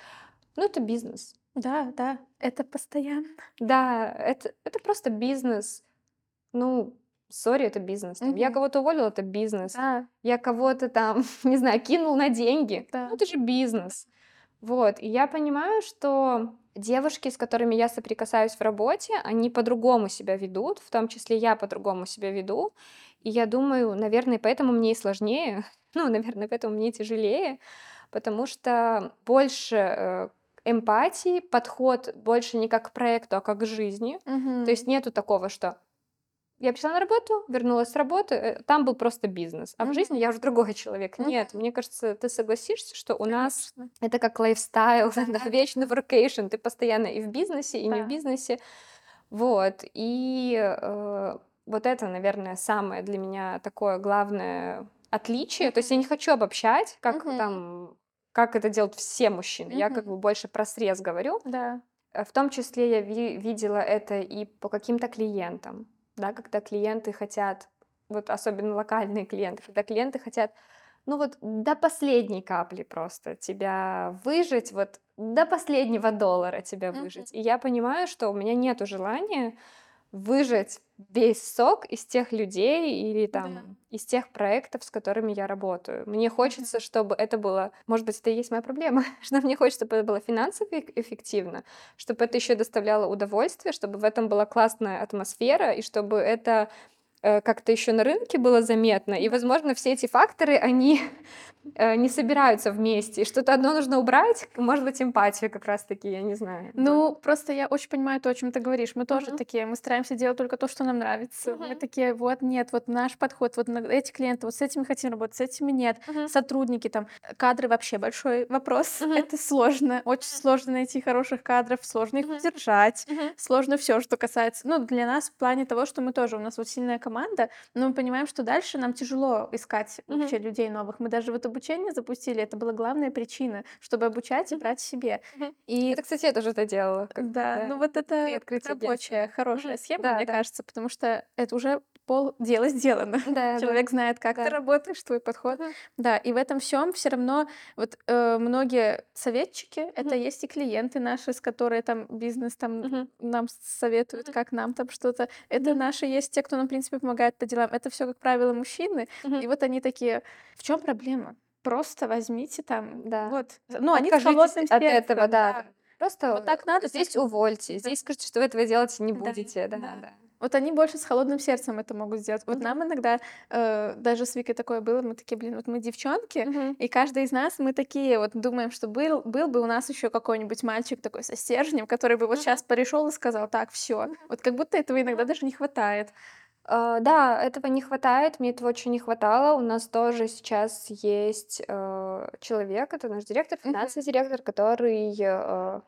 ну это бизнес. Да, да, это постоянно. Да, это, это просто бизнес. Ну, сори, это бизнес. Там, Я Мгм. кого-то уволил, это бизнес. Да, Я кого-то там, не знаю, кинул на деньги. Да. Ну, это же бизнес. Вот, и я понимаю, что девушки, с которыми я соприкасаюсь в работе, они по-другому себя ведут, в том числе я по-другому себя веду. И я думаю, наверное, поэтому мне и сложнее, ну, наверное, поэтому мне тяжелее, потому что больше э, эмпатии, подход больше не как к проекту, а как к жизни. Мгм. То есть нету такого, что я пришла на работу, вернулась с работы, э, там был просто бизнес. А в жизни я уже другой человек. Мгм. Нет, мне кажется, ты согласишься, что у нас Конечно. это как лайфстайл, да, Да. вечный workation. Ты постоянно и в бизнесе, и не Да. в бизнесе. Вот. И э, вот это, наверное, самое для меня такое главное отличие. То есть я не хочу обобщать, как Мгм. там, как это делают все мужчины. Я как бы больше про срез говорю. Да. Э, В том числе я ви- видела это и по каким-то клиентам, да, когда клиенты хотят, вот особенно локальные клиенты, когда клиенты хотят, ну вот до последней капли просто тебя выжить, вот до последнего доллара тебя выжить. И я понимаю, что у меня нету желания выжать весь сок из тех людей или там Да. из тех проектов, с которыми я работаю. Мне хочется, чтобы это было, может быть, это и есть моя проблема, что мне хочется, чтобы это было финансово эф- эффективно, чтобы это еще доставляло удовольствие, чтобы в этом была классная атмосфера и чтобы это как-то еще на рынке было заметно. И, возможно, все эти факторы, они э, не собираются вместе. И что-то одно нужно убрать, может быть, эмпатию как раз-таки, я не знаю. Ну, просто я очень понимаю то, о чем ты говоришь. Мы тоже Мгм. такие, мы стараемся делать только то, что нам нравится. Мы Мгм. такие, вот нет, вот наш подход, вот на эти клиенты, вот с этими хотим работать, с этими нет. Мгм. Сотрудники там, э, кадры вообще большой вопрос. Мгм. Это сложно, очень сложно найти хороших кадров, сложно их Мгм. удержать. Мгм. Сложно все, что касается, ну, для нас в плане того, что мы тоже, у нас вот сильная команда, но мы понимаем, что дальше нам тяжело искать Мгм. вообще людей новых. Мы даже вот обучение запустили, это была главная причина, чтобы обучать и брать себе. Мгм. И Это, кстати, я тоже это делала. бы, да, ну вот это рабочая, хорошая Мгм. схема, Да, мне да. кажется, потому что это уже пол дела сделано. Да, да. Человек знает, как Да. ты работаешь, твой подход. Мгм. Да, и в этом всем все равно вот э, многие советчики, это Мгм. есть и клиенты наши, с которые там бизнес там Мгм. нам советуют, Мгм. как нам там что-то. Это Мгм. наши есть те, кто нам, в принципе, помогает по делам. Это все, как правило, мужчины. Мгм. И вот они такие, в чем проблема? Просто возьмите там, Да. вот. Ну, они с холодным от сердцем, этого, да. Просто Вот так надо, здесь так- увольте, Да. здесь скажите, что вы этого делать не Да, будете. Да, да. да. Вот они больше с холодным сердцем это могут сделать. Вот нам иногда, э, даже с Викой такое было, мы такие, блин, вот мы девчонки, Мгм. и каждый из нас, мы такие вот думаем, что был, был бы у нас еще какой-нибудь мальчик такой со стержнем, который бы вот Мгм. сейчас пришел и сказал, так, все. Вот как будто этого иногда даже не хватает. А, Да, этого не хватает, мне этого очень не хватало. У нас тоже сейчас есть э, человек, это наш директор, финансовый директор, который э,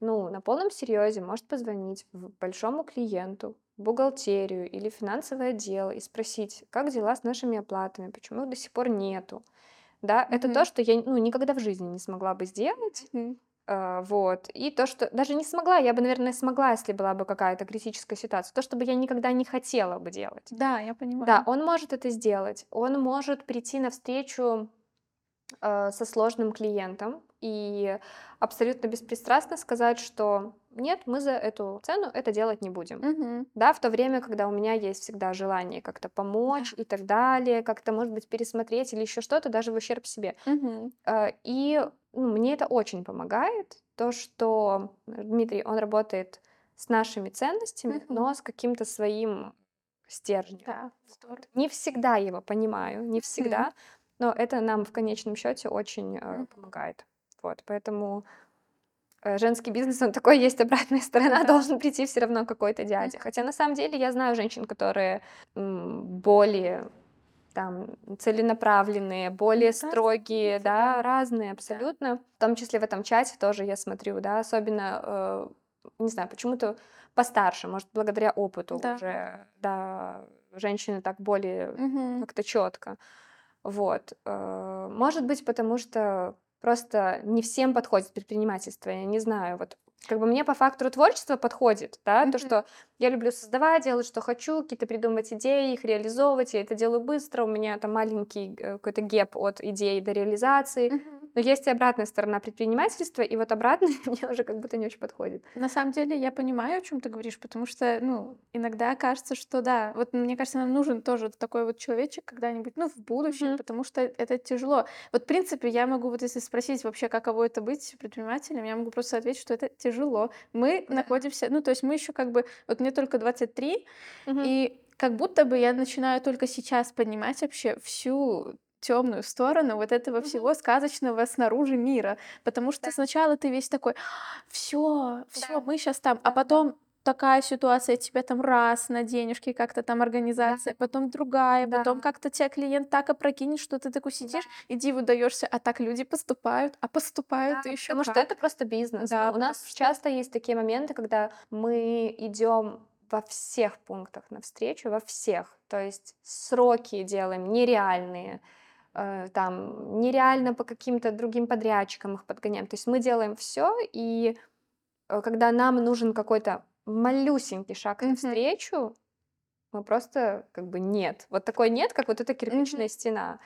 ну, на полном серьезе может позвонить большому клиенту, бухгалтерию или финансовое отдел и спросить, как дела с нашими оплатами, почему их до сих пор нету. Да, это то, что я ну, никогда в жизни не смогла бы сделать. Мгм. А, Вот. И то, что даже не смогла, я бы, наверное, смогла, если была бы какая-то критическая ситуация. То, что бы я никогда не хотела бы делать. Да, я понимаю. Да, он может это сделать. Он может прийти навстречу э, со сложным клиентом и абсолютно беспристрастно сказать, что нет, мы за эту цену это делать не будем. Мгм. Да, в то время, когда у меня есть всегда желание как-то помочь и так далее, как-то, может быть, пересмотреть или еще что-то, даже в ущерб себе. Э, И ну, мне это очень помогает, то, что Дмитрий, он работает с нашими ценностями, Мгм. но с каким-то своим стержнем. Да, здорово. Не всегда его понимаю, не всегда, но это нам в конечном счете очень э, Мгм. помогает. Вот, поэтому э, женский бизнес, он такой, есть обратная сторона, Да. должен прийти все равно какой-то дядя. Хотя на самом деле я знаю женщин, которые более там целенаправленные, более Да, строгие, да, да. разные абсолютно. В том числе в этом чате тоже я смотрю, да, особенно, э, не знаю, почему-то постарше, может, благодаря опыту Да. уже, да, женщины так более Мгм. как-то четко. Вот. Э, Может быть, потому что просто не всем подходит предпринимательство, я не знаю. Вот как бы мне по фактору творчества подходит, да, то, Мгм. что я люблю создавать, делать, что хочу, какие-то придумывать идеи, их реализовывать, я это делаю быстро, у меня там маленький э, какой-то геп от идеи до реализации. Мгм. Но есть и обратная сторона предпринимательства, и вот обратная мне уже как будто не очень подходит. На самом деле я понимаю, о чем ты говоришь, потому что, ну, иногда кажется, что да, вот мне кажется, нам нужен тоже такой вот человечек когда-нибудь, ну, в будущем, Мгм. потому что это тяжело. Вот, в принципе, я могу вот если спросить вообще, каково это быть предпринимателем, я могу просто ответить, что это тяжело. Мы Да. находимся, ну, то есть мы еще как бы, вот мне только 23, Мгм. и как будто бы я начинаю только сейчас понимать вообще всю темную сторону вот этого всего сказочного снаружи мира. Потому что Да. сначала ты весь такой, все, все, Да. мы сейчас там, Да, а да. потом такая ситуация, тебе там раз на денежки как-то там организация, потом другая, Да. потом как-то тебя клиент так опрокинет, что ты такой сидишь и диву даешься, а так люди поступают, а поступают Да, еще потому что как. это просто бизнес. Да, У нас что- часто есть такие моменты, когда мы идем во всех пунктах навстречу, во всех. То есть сроки делаем нереальные, там нереально по каким-то другим подрядчикам их подгоняем. То есть мы делаем все, и э, когда нам нужен какой-то малюсенький шаг навстречу, мы просто как бы нет. Вот такой нет, как вот эта кирпичная стена.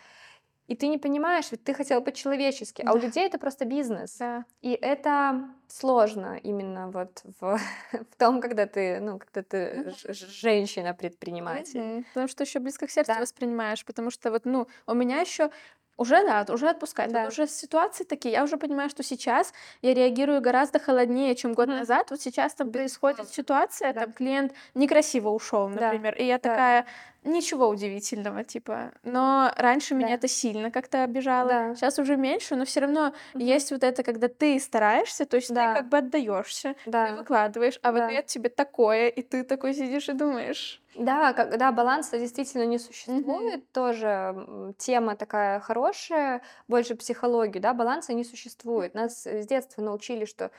И ты не понимаешь, ведь ты хотел по-человечески, а у Да. людей это просто бизнес. Да. И это сложно именно вот в, в том, когда ты, ну, когда ты женщина-предприниматель. Потому что еще близко к сердцу Да. воспринимаешь, потому что вот, ну, у меня еще уже да, уже отпускать. Да. Вот уже ситуации такие, я уже понимаю, что сейчас я реагирую гораздо холоднее, чем год Мгм. назад. Вот сейчас там происходит Безусловно. ситуация, Да. там клиент некрасиво ушел, Да. например, и я Да. такая, ничего удивительного, типа. Но раньше меня Да. это сильно как-то обижало. Да. Сейчас уже меньше, но все равно Мгм. есть вот это, когда ты стараешься, то есть Да. ты как бы отдаешься, ты Да. выкладываешь, а в Да. ответ тебе такое, и ты такой сидишь и думаешь. Да, когда баланса действительно не существует, тоже м, тема такая хорошая, больше психологию, да, баланса не существует. Нас э, с детства научили, что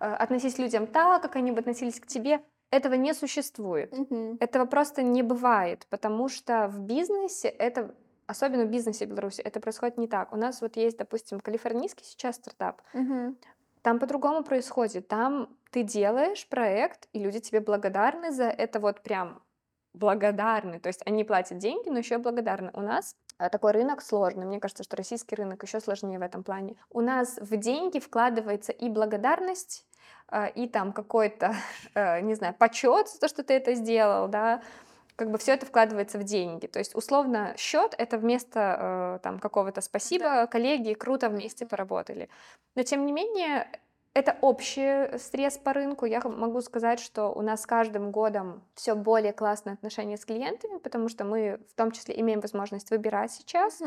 э, относись к людям так, как они бы относились к тебе. Этого не существует. Мгм. Этого просто не бывает, потому что в бизнесе это, особенно в бизнесе Беларуси, это происходит не так. У нас вот есть, допустим, калифорнийский сейчас стартап, Мгм. там по-другому происходит. Там ты делаешь проект, и люди тебе благодарны за это вот прям благодарны. То есть они платят деньги, но еще благодарны. У нас э, такой рынок сложный. Мне кажется, что российский рынок еще сложнее в этом плане. У нас в деньги вкладывается и благодарность, э, и там какой-то, э, не знаю, почет за то, что ты это сделал, да, как бы все это вкладывается в деньги. То есть, условно, счет это вместо э, там какого-то спасибо, коллеги, круто вместе поработали. Но тем не менее, это общий стресс по рынку. Я х- могу сказать, что у нас с каждым годом все более классные отношения с клиентами, потому что мы в том числе имеем возможность выбирать сейчас.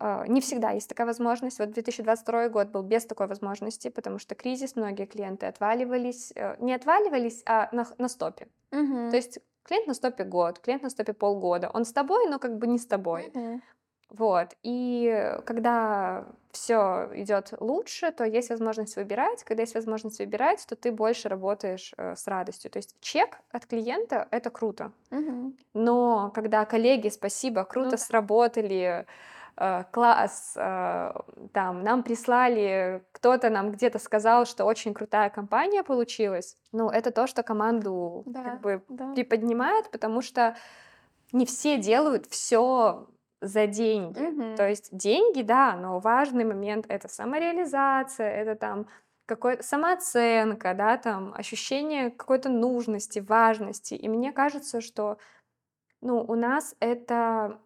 А, Не всегда есть такая возможность. Вот 2022 год был без такой возможности, потому что кризис, многие клиенты отваливались, э, не отваливались, а на, на стопе. Мгм. То есть клиент на стопе год, клиент на стопе полгода. Он с тобой, но как бы не с тобой. Мгм. Вот. И когда все идет лучше, то есть возможность выбирать. Когда есть возможность выбирать, то ты больше работаешь э, с радостью. То есть чек от клиента это круто. Мгм. Но когда коллеги, спасибо, круто да. сработали, э, класс, э, там нам прислали, кто-то нам где-то сказал, что очень крутая компания получилась. Ну, это то, что команду Да, как бы да. приподнимает, потому что не все делают все за деньги. Мгм. То есть деньги, да, но важный момент это самореализация, это там какой самооценка, да, там ощущение какой-то нужности, важности. И мне кажется, что ну, у нас это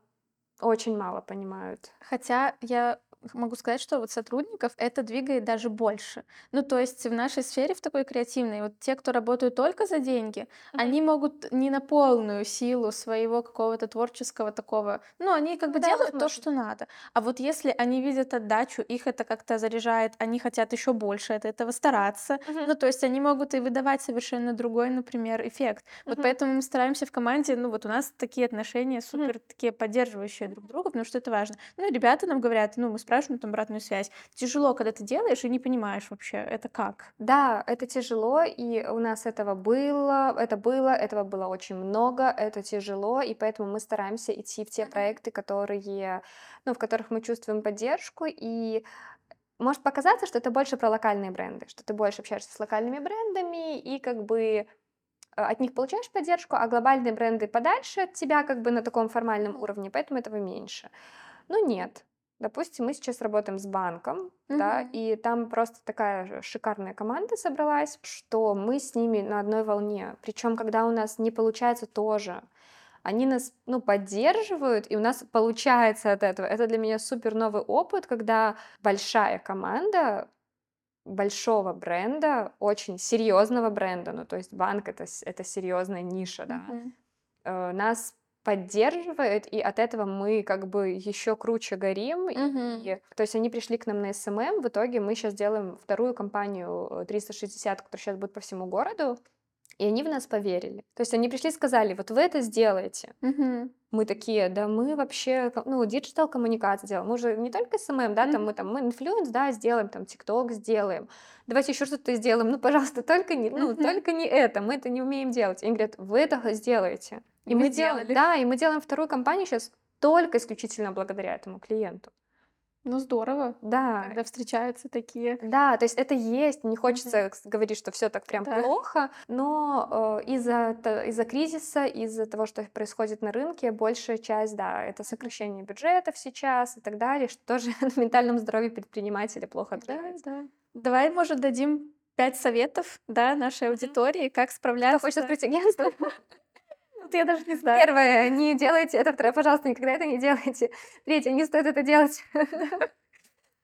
очень мало понимают. Хотя я могу сказать, что вот сотрудников это двигает даже больше. Ну, то есть в нашей сфере, в такой креативной, вот те, кто работают только за деньги, они могут не на полную силу своего какого-то творческого такого, ну, они как бы Да, делают то, что надо. А вот если они видят отдачу, их это как-то заряжает, они хотят еще больше от этого стараться, ну, то есть они могут и выдавать совершенно другой, например, эффект. Вот Мгм. поэтому мы стараемся в команде, ну, вот у нас такие отношения супер такие поддерживающие друг друга, потому что это важно. Ну, ребята нам говорят, ну, мы там обратную связь. Тяжело, когда ты делаешь и не понимаешь вообще, это как. Да, это тяжело, и у нас этого было, это было, этого было очень много, это тяжело, и поэтому мы стараемся идти в те проекты, которые, ну, в которых мы чувствуем поддержку, и может показаться, что это больше про локальные бренды, что ты больше общаешься с локальными брендами и как бы э, от них получаешь поддержку, а глобальные бренды подальше от тебя как бы на таком формальном уровне, поэтому этого меньше. Но нет. Допустим, мы сейчас работаем с банком, да, Мгм. и там просто такая шикарная команда собралась, что мы с ними на одной волне. Причем, когда у нас не получается тоже, они нас, ну, поддерживают, и у нас получается от этого. Это для меня супер новый опыт, когда большая команда большого бренда, очень серьезного бренда, ну, то есть банк это, это серьезная ниша, да, э, нас поддерживает, и от этого мы как бы еще круче горим. и- Мгм. и- то есть они пришли к нам на SMM, в итоге мы сейчас делаем вторую кампанию э, 360, которая сейчас будет по всему городу. И они в нас поверили. То есть они пришли и сказали, вот вы это сделаете. Мгм. Мы такие, да мы вообще, ну, digital коммуникации делаем. Мы же не только SMM, да, там мы там, мы influence, да, сделаем, там, TikTok сделаем. Давайте еще что-то сделаем. Ну, пожалуйста, только не, ну, Мгм. только не это. Мы это не умеем делать. И они говорят, вы это сделаете. И И мы делаем, сделали. да, и мы делаем вторую кампанию сейчас только исключительно благодаря этому клиенту. Ну, здорово, Да, когда встречаются такие. да, то есть это есть, не хочется с- говорить, что все так прям Да. плохо, но э, из-за из-за кризиса, из-за того, что происходит на рынке, большая часть, да, это сокращение бюджетов сейчас и так далее, что тоже на ментальном здоровье предпринимателя плохо Да, отражается. да. Давай, может, дадим пять советов, да, нашей аудитории, как Кто справляться. хочет открыть агентство? Вот я даже не знаю. Первое, не делайте это. Второе, пожалуйста, никогда это не делайте. Третье, не стоит это делать.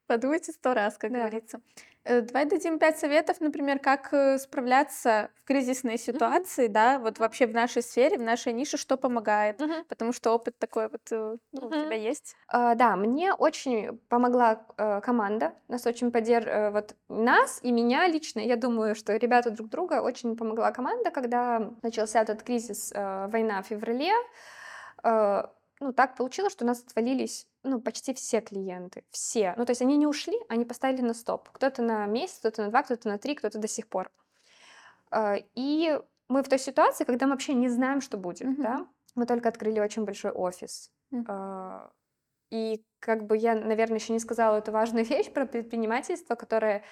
Подумайте сто раз, как говорится. Э, Давай дадим пять советов, например, как э, справляться в кризисной ситуации, да, вот вообще в нашей сфере, в нашей нише, что помогает, Мгм. потому что опыт такой вот э, ну, у Мгм. тебя есть. А, Да, мне очень помогла э, команда, нас очень поддерживала, вот нас и меня лично, я думаю, что ребята друг друга очень помогла команда, когда начался этот кризис, э, война в феврале, э, ну, так получилось, что у нас отвалились, ну, почти все клиенты, все. Ну, то есть они не ушли, они поставили на стоп. Кто-то на месяц, кто-то на два, кто-то на три, кто-то до сих пор. Э, И мы в той ситуации, когда мы вообще не знаем, что будет, Мгм. да. Мы только открыли очень большой офис. Э, И как бы я, наверное, еще не сказала эту важную вещь про предпринимательство, которое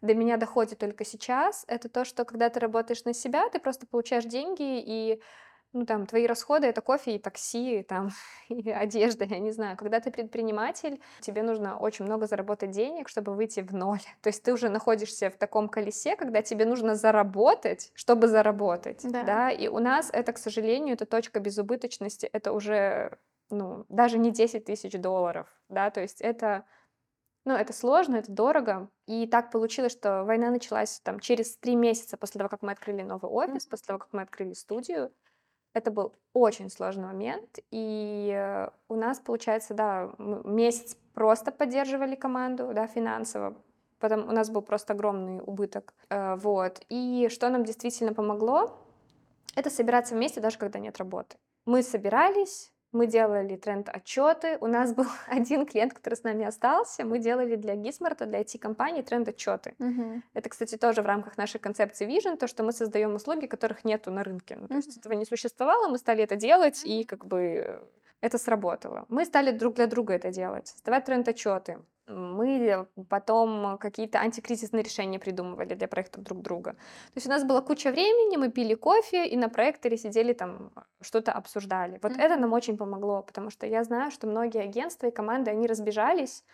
до меня доходит только сейчас. Это то, что когда ты работаешь на себя, ты просто получаешь деньги, и ну, там, твои расходы это кофе и такси, там, и одежда, я не знаю. Когда ты предприниматель, тебе нужно очень много заработать денег, чтобы выйти в ноль. То есть ты уже находишься в таком колесе, когда тебе нужно заработать, чтобы заработать. Да. И у нас это, к сожалению, это точка безубыточности, это уже ну, даже не 10 тысяч долларов, да, то есть это, ну, это сложно, это дорого, и так получилось, что война началась там через три месяца после того, как мы открыли новый офис, после того, как мы открыли студию, это был очень сложный момент, и э, у нас, получается, да, месяц просто поддерживали команду, да, финансово, потом у нас был просто огромный убыток, э, вот, и что нам действительно помогло, это собираться вместе, даже когда нет работы. Мы собирались, мы делали тренд-отчеты. У нас был один клиент, который с нами остался. Мы делали для Гисмарта, для IT-компании тренд-отчеты. Мгм. Это, кстати, тоже в рамках нашей концепции Vision, то, что мы создаем услуги, которых нету на рынке. Ну, то есть Мгм. этого не существовало, мы стали это делать, и как бы это сработало. Мы стали друг для друга это делать, создавать тренд-отчеты. Мы потом какие-то антикризисные решения придумывали для проектов друг друга. То есть у нас была куча времени, мы пили кофе и на проекторе сидели там, что-то обсуждали. Вот это нам очень помогло, потому что я знаю, что многие агентства и команды, они разбежались,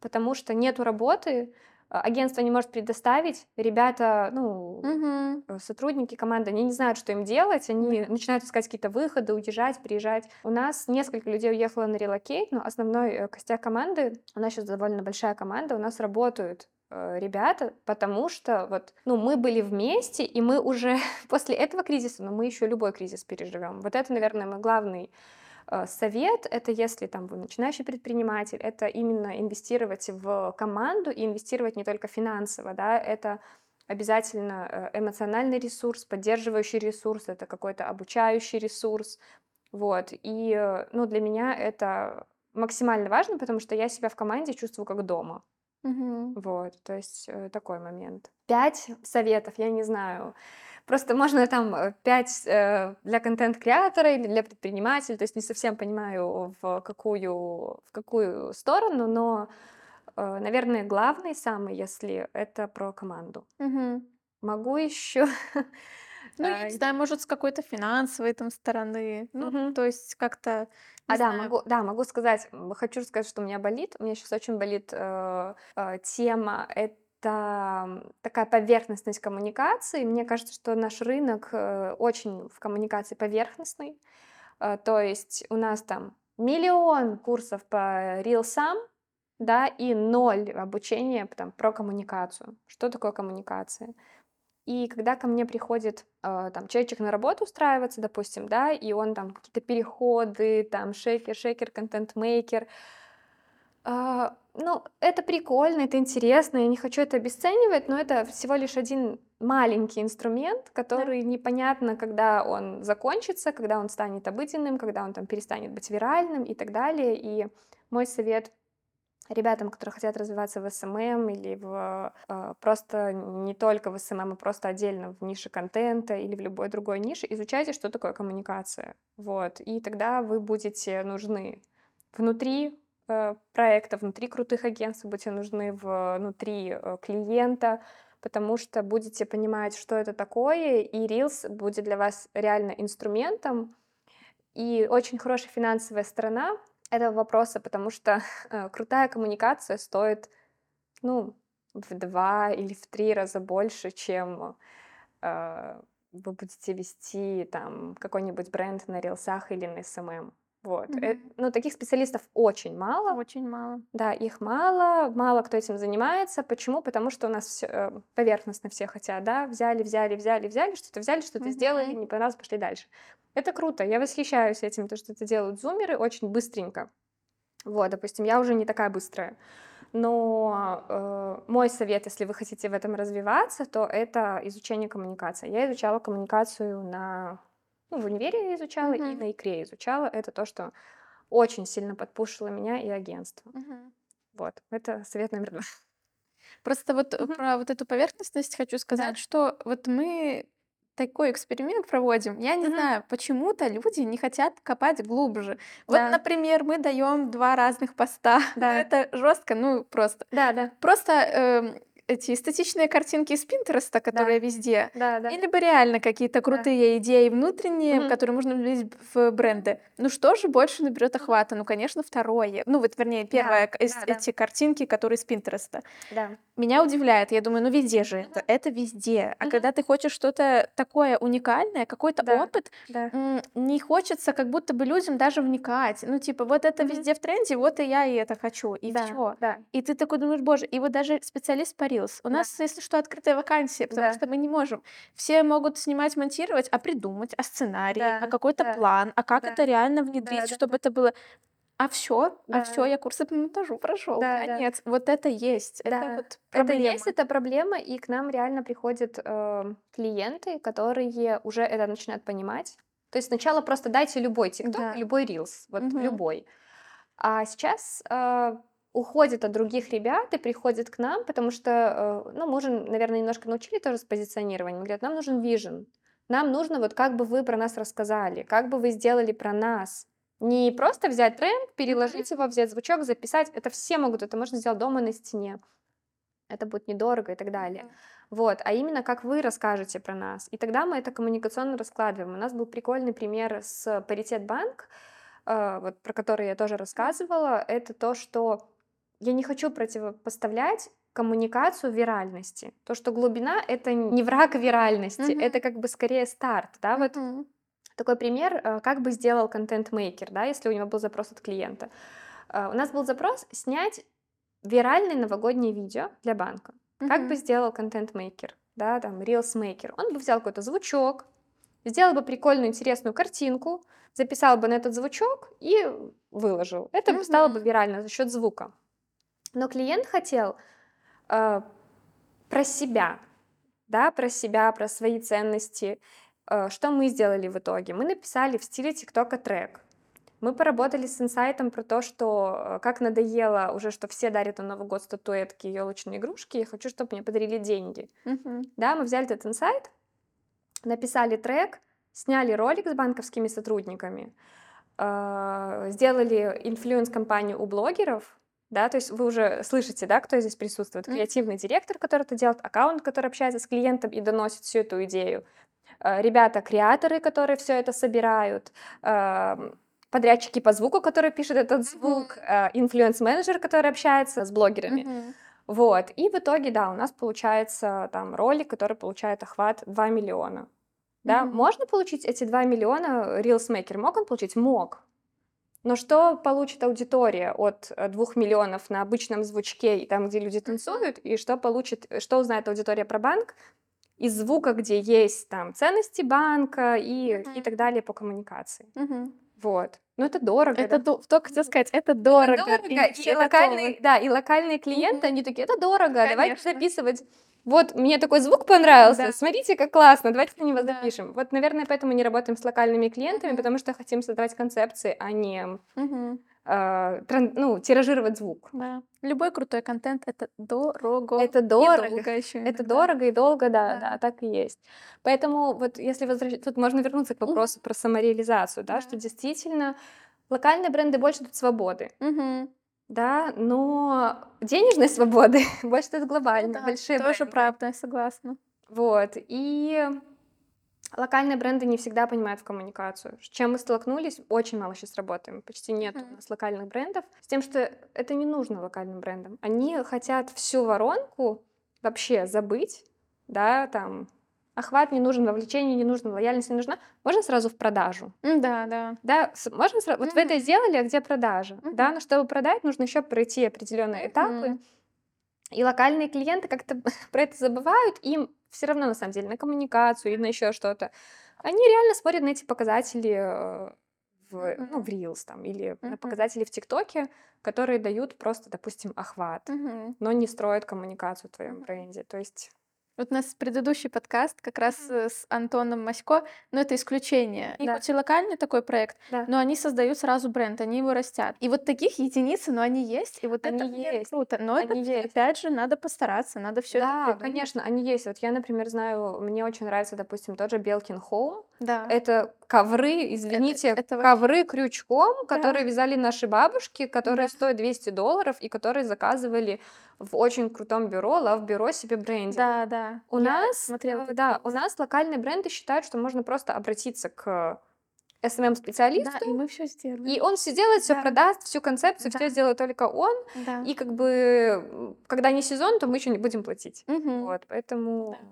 потому что нету работы, агентство не может предоставить, ребята, ну, э, сотрудники команды, они не знают, что им делать, они начинают искать какие-то выходы, уезжать, приезжать. У нас несколько людей уехало на релокейт, но основной э, костяк команды, у нас сейчас довольно большая команда, у нас работают э, ребята, потому что вот, ну, мы были вместе, и мы уже после этого кризиса, но мы еще любой кризис переживем. Вот это, наверное, мой главный совет, это если там вы начинающий предприниматель, это именно инвестировать в команду и инвестировать не только финансово, да, это обязательно э, эмоциональный ресурс, поддерживающий ресурс, это какой-то обучающий ресурс, вот, и, э, ну, для меня это максимально важно, потому что я себя в команде чувствую как дома, Мгм. вот, то есть э, такой момент. Пять советов, я не знаю, просто можно там э, пять э, для контент-креатора или для предпринимателя, то есть не совсем понимаю, в какую, в какую сторону, но, э, наверное, главный самый, если это про команду. Мгм. Могу еще... Ну, я не знаю, может, с какой-то финансовой там стороны. Ну, Мгм. то есть как-то, А, да, могу, да, могу сказать, хочу сказать, что у меня болит. У меня сейчас очень болит э, э, тема, это м, такая поверхностность коммуникации. Мне кажется, что наш рынок э, очень в коммуникации поверхностный. Э, то есть у нас там миллион курсов по рилсам, да, и ноль обучения там, про коммуникацию. Что такое коммуникация? И когда ко мне приходит э, там человечек на работу устраиваться, допустим, да, и он там какие-то переходы, там шейкер, шейкер, контент-мейкер, а, ну, это прикольно, это интересно, я не хочу это обесценивать, но это всего лишь один маленький инструмент, который непонятно, когда он закончится, когда он станет обыденным, когда он там перестанет быть виральным и так далее. И мой совет ребятам, которые хотят развиваться в SMM или в, э, просто не только в SMM, а просто отдельно в нише контента или в любой другой нише, изучайте, что такое коммуникация. Вот. И тогда вы будете нужны внутри проекта, внутри крутых агентств, будете нужны внутри э, клиента, потому что будете понимать, что это такое, и Reels будет для вас реально инструментом, и очень хорошая финансовая сторона этого вопроса, потому что э, крутая коммуникация стоит, ну, в два или в три раза больше, чем э, вы будете вести там какой-нибудь бренд на рилсах или на SMM. Вот. Э, ну, таких специалистов очень мало. Очень мало. Да, их мало, мало кто этим занимается. Почему? Потому что у нас всё, э, поверхностно все хотят, да, взяли, взяли, взяли, взяли, что-то взяли, что-то сделали, Мгм. не понравилось, пошли дальше. Это круто, я восхищаюсь этим, то, что это делают зумеры очень быстренько. Вот, допустим, я уже не такая быстрая. Но э, мой совет, если вы хотите в этом развиваться, то это изучение коммуникации. Я изучала коммуникацию на ну, в универе я изучала и Мгм. на икре изучала. Это то, что очень сильно подпушило меня и агентство. Мгм. Вот, это совет номер два. Просто вот э, Мгм. про вот эту поверхностность хочу сказать, что вот мы такой эксперимент проводим. Я не Мгм. знаю, почему-то люди не хотят копать глубже. Вот, Да. например, мы даем два разных поста. Да. Это жестко, ну просто. Да, да, Просто эм, эти эстетичные картинки из Пинтереста, которые везде. да, да. Или бы реально какие-то крутые идеи внутренние, Мгм. которые можно влить в бренды. Ну что же больше наберет охвата? Ну, конечно, второе. Ну, вот, вернее, первое, к- эс- да, да. эти картинки, которые из Пинтереста. да. Меня удивляет, я думаю, ну везде же это, это везде. А Мгм. когда ты хочешь что-то такое уникальное, какой-то Да. опыт, Да. не хочется как будто бы людям даже вникать. Ну, типа, вот это Мгм. везде в тренде, вот и я и это хочу, и да, все. да. И ты такой думаешь, боже, и вот даже специалист по Reels. У Да. нас, если что, открытая вакансия, потому Да. что мы не можем. Все могут снимать, монтировать, а придумать, а сценарий, Да, а какой-то да, план, а как да. это реально внедрить, да, чтобы это было... А все, а Да. все, я курсы по монтажу прошел. Да, да. Конец. Вот это есть. Да, Это вот Это проблема. есть, это проблема, и к нам реально приходят э, клиенты, которые уже это начинают понимать. То есть сначала просто дайте любой ТикТок, Да. любой Reels, вот Мгм. любой. А сейчас э, уходят от других ребят и приходят к нам, потому что, э, ну, мы уже, наверное, немножко научили тоже с позиционированием. Говорят, нам нужен вижен. Нам нужно вот как бы вы про нас рассказали, как бы вы сделали про нас. Не просто взять тренд, переложить его, взять звучок, записать. Это все могут, это можно сделать дома на стене. Это будет недорого и так далее. Вот, а именно как вы расскажете про нас. И тогда мы это коммуникационно раскладываем. У нас был прикольный пример с Паритет Банк, э, вот, про который я тоже рассказывала. Это то, что я не хочу противопоставлять коммуникацию виральности. То, что глубина — это не враг виральности, Мгм. это как бы скорее старт. Да? Вот Мгм. такой пример, э, как бы сделал контент-мейкер, да, если у него был запрос от клиента. Э, У нас был запрос снять виральное новогоднее видео для банка. Как бы сделал контент-мейкер, да, там, Reels-мейкер? Он бы взял какой-то звучок, сделал бы прикольную, интересную картинку, записал бы на этот звучок и выложил. Это бы стало бы вирально за счет звука. Но клиент хотел э, про себя, да, про себя, про свои ценности. Э, что мы сделали в итоге? Мы написали в стиле ТикТока трек. Мы поработали с инсайтом про то, что э, как надоело уже, что все дарят на Новый год статуэтки и елочные игрушки, я хочу, чтобы мне подарили деньги. Мгм. Да, мы взяли этот инсайт, написали трек, сняли ролик с банковскими сотрудниками, э, сделали инфлюенс-компанию у блогеров, да, то есть вы уже слышите, да, кто здесь присутствует. Креативный директор, который это делает, аккаунт, который общается с клиентом и доносит всю эту идею, э, ребята-креаторы, которые все это собирают, эм, подрядчики по звуку, которые пишут этот звук, э, инфлюенс-менеджер, который общается с блогерами. Вот, и в итоге, да, у нас получается там ролик, который получает охват 2 миллиона. Да, Мгм. можно получить эти 2 миллиона, Reelsmaker мог он получить? Мог. Но что получит аудитория от э, 2 миллионов на обычном звучке, и там, где люди танцуют, и что получит, э, что узнает аудитория про банк из звука, где есть там ценности банка и, и так далее по коммуникации. Вот. Ну, это дорого. Это да. до- только хотела сказать, это дорого. Дорого, не и, все локальные, готовы. да, и локальные клиенты, они такие, это дорого, давайте Конечно. записывать вот мне такой звук понравился, Да. смотрите, как классно, давайте на него Да. запишем. Вот, наверное, поэтому не работаем с локальными клиентами, потому что хотим создавать концепции, а не Мгм. э, тран- ну, тиражировать звук. Да. Любой крутой контент это дорого. Это и дорого. долго ещё Это дорого и долго, да, Да. да, так и есть. Поэтому вот если возвращаться, тут можно вернуться к вопросу про самореализацию, да, Да. что действительно локальные бренды больше дают свободы, Мгм. Да, но денежной свободы больше дают Ну глобально, да, большие тоже бренды. правда, согласна. Вот, и локальные бренды не всегда понимают в коммуникацию. С чем мы столкнулись, очень мало сейчас работаем, почти нет у Мгм. нас локальных брендов, с тем, что это не нужно локальным брендам. Они хотят всю воронку вообще забыть, да, там, охват не нужен, вовлечение не нужно, лояльность не нужна, можно сразу в продажу. Да, да. Да, можно сразу. Вот вы это сделали, а где продажа? Да, Мгм. но чтобы продать, нужно еще пройти определенные этапы. Мгм. И локальные клиенты как-то про это забывают, им все равно на самом деле на коммуникацию и на еще что-то. Они реально смотрят на эти показатели э, в, ну, в Reels там или на Мгм. показатели в ТикТоке, которые дают просто, допустим, охват, Мгм. но не строят коммуникацию в твоем бренде. То есть Вот у нас предыдущий подкаст как раз э, с Антоном Масько, но это исключение. И Да. хоть и локальный такой проект, Да. но они создают сразу бренд, они его растят. И вот таких единицы, но они есть, и вот это Они блин, есть, круто. Но это они есть. опять же надо постараться, надо все Да, это придумать. конечно, они есть. Вот я, например, знаю, мне очень нравится, допустим, тот же Белкин Хоум. Да. Это ковры, извините, это вообще- ковры крючком, Да. которые вязали наши бабушки, которые Да. стоят 200 долларов и которые заказывали в очень крутом бюро, лав-бюро себе брендинг. Да, да. У Я нас, смотрела э, да, у нас локальные бренды считают, что можно просто обратиться к Да, SMM-специалисту, и мы все сделаем. и он все делает, все Да. продаст, всю концепцию, Да. все сделает только он. Да. И как бы, когда не сезон, то мы еще не будем платить. Мгм. Вот, поэтому Да.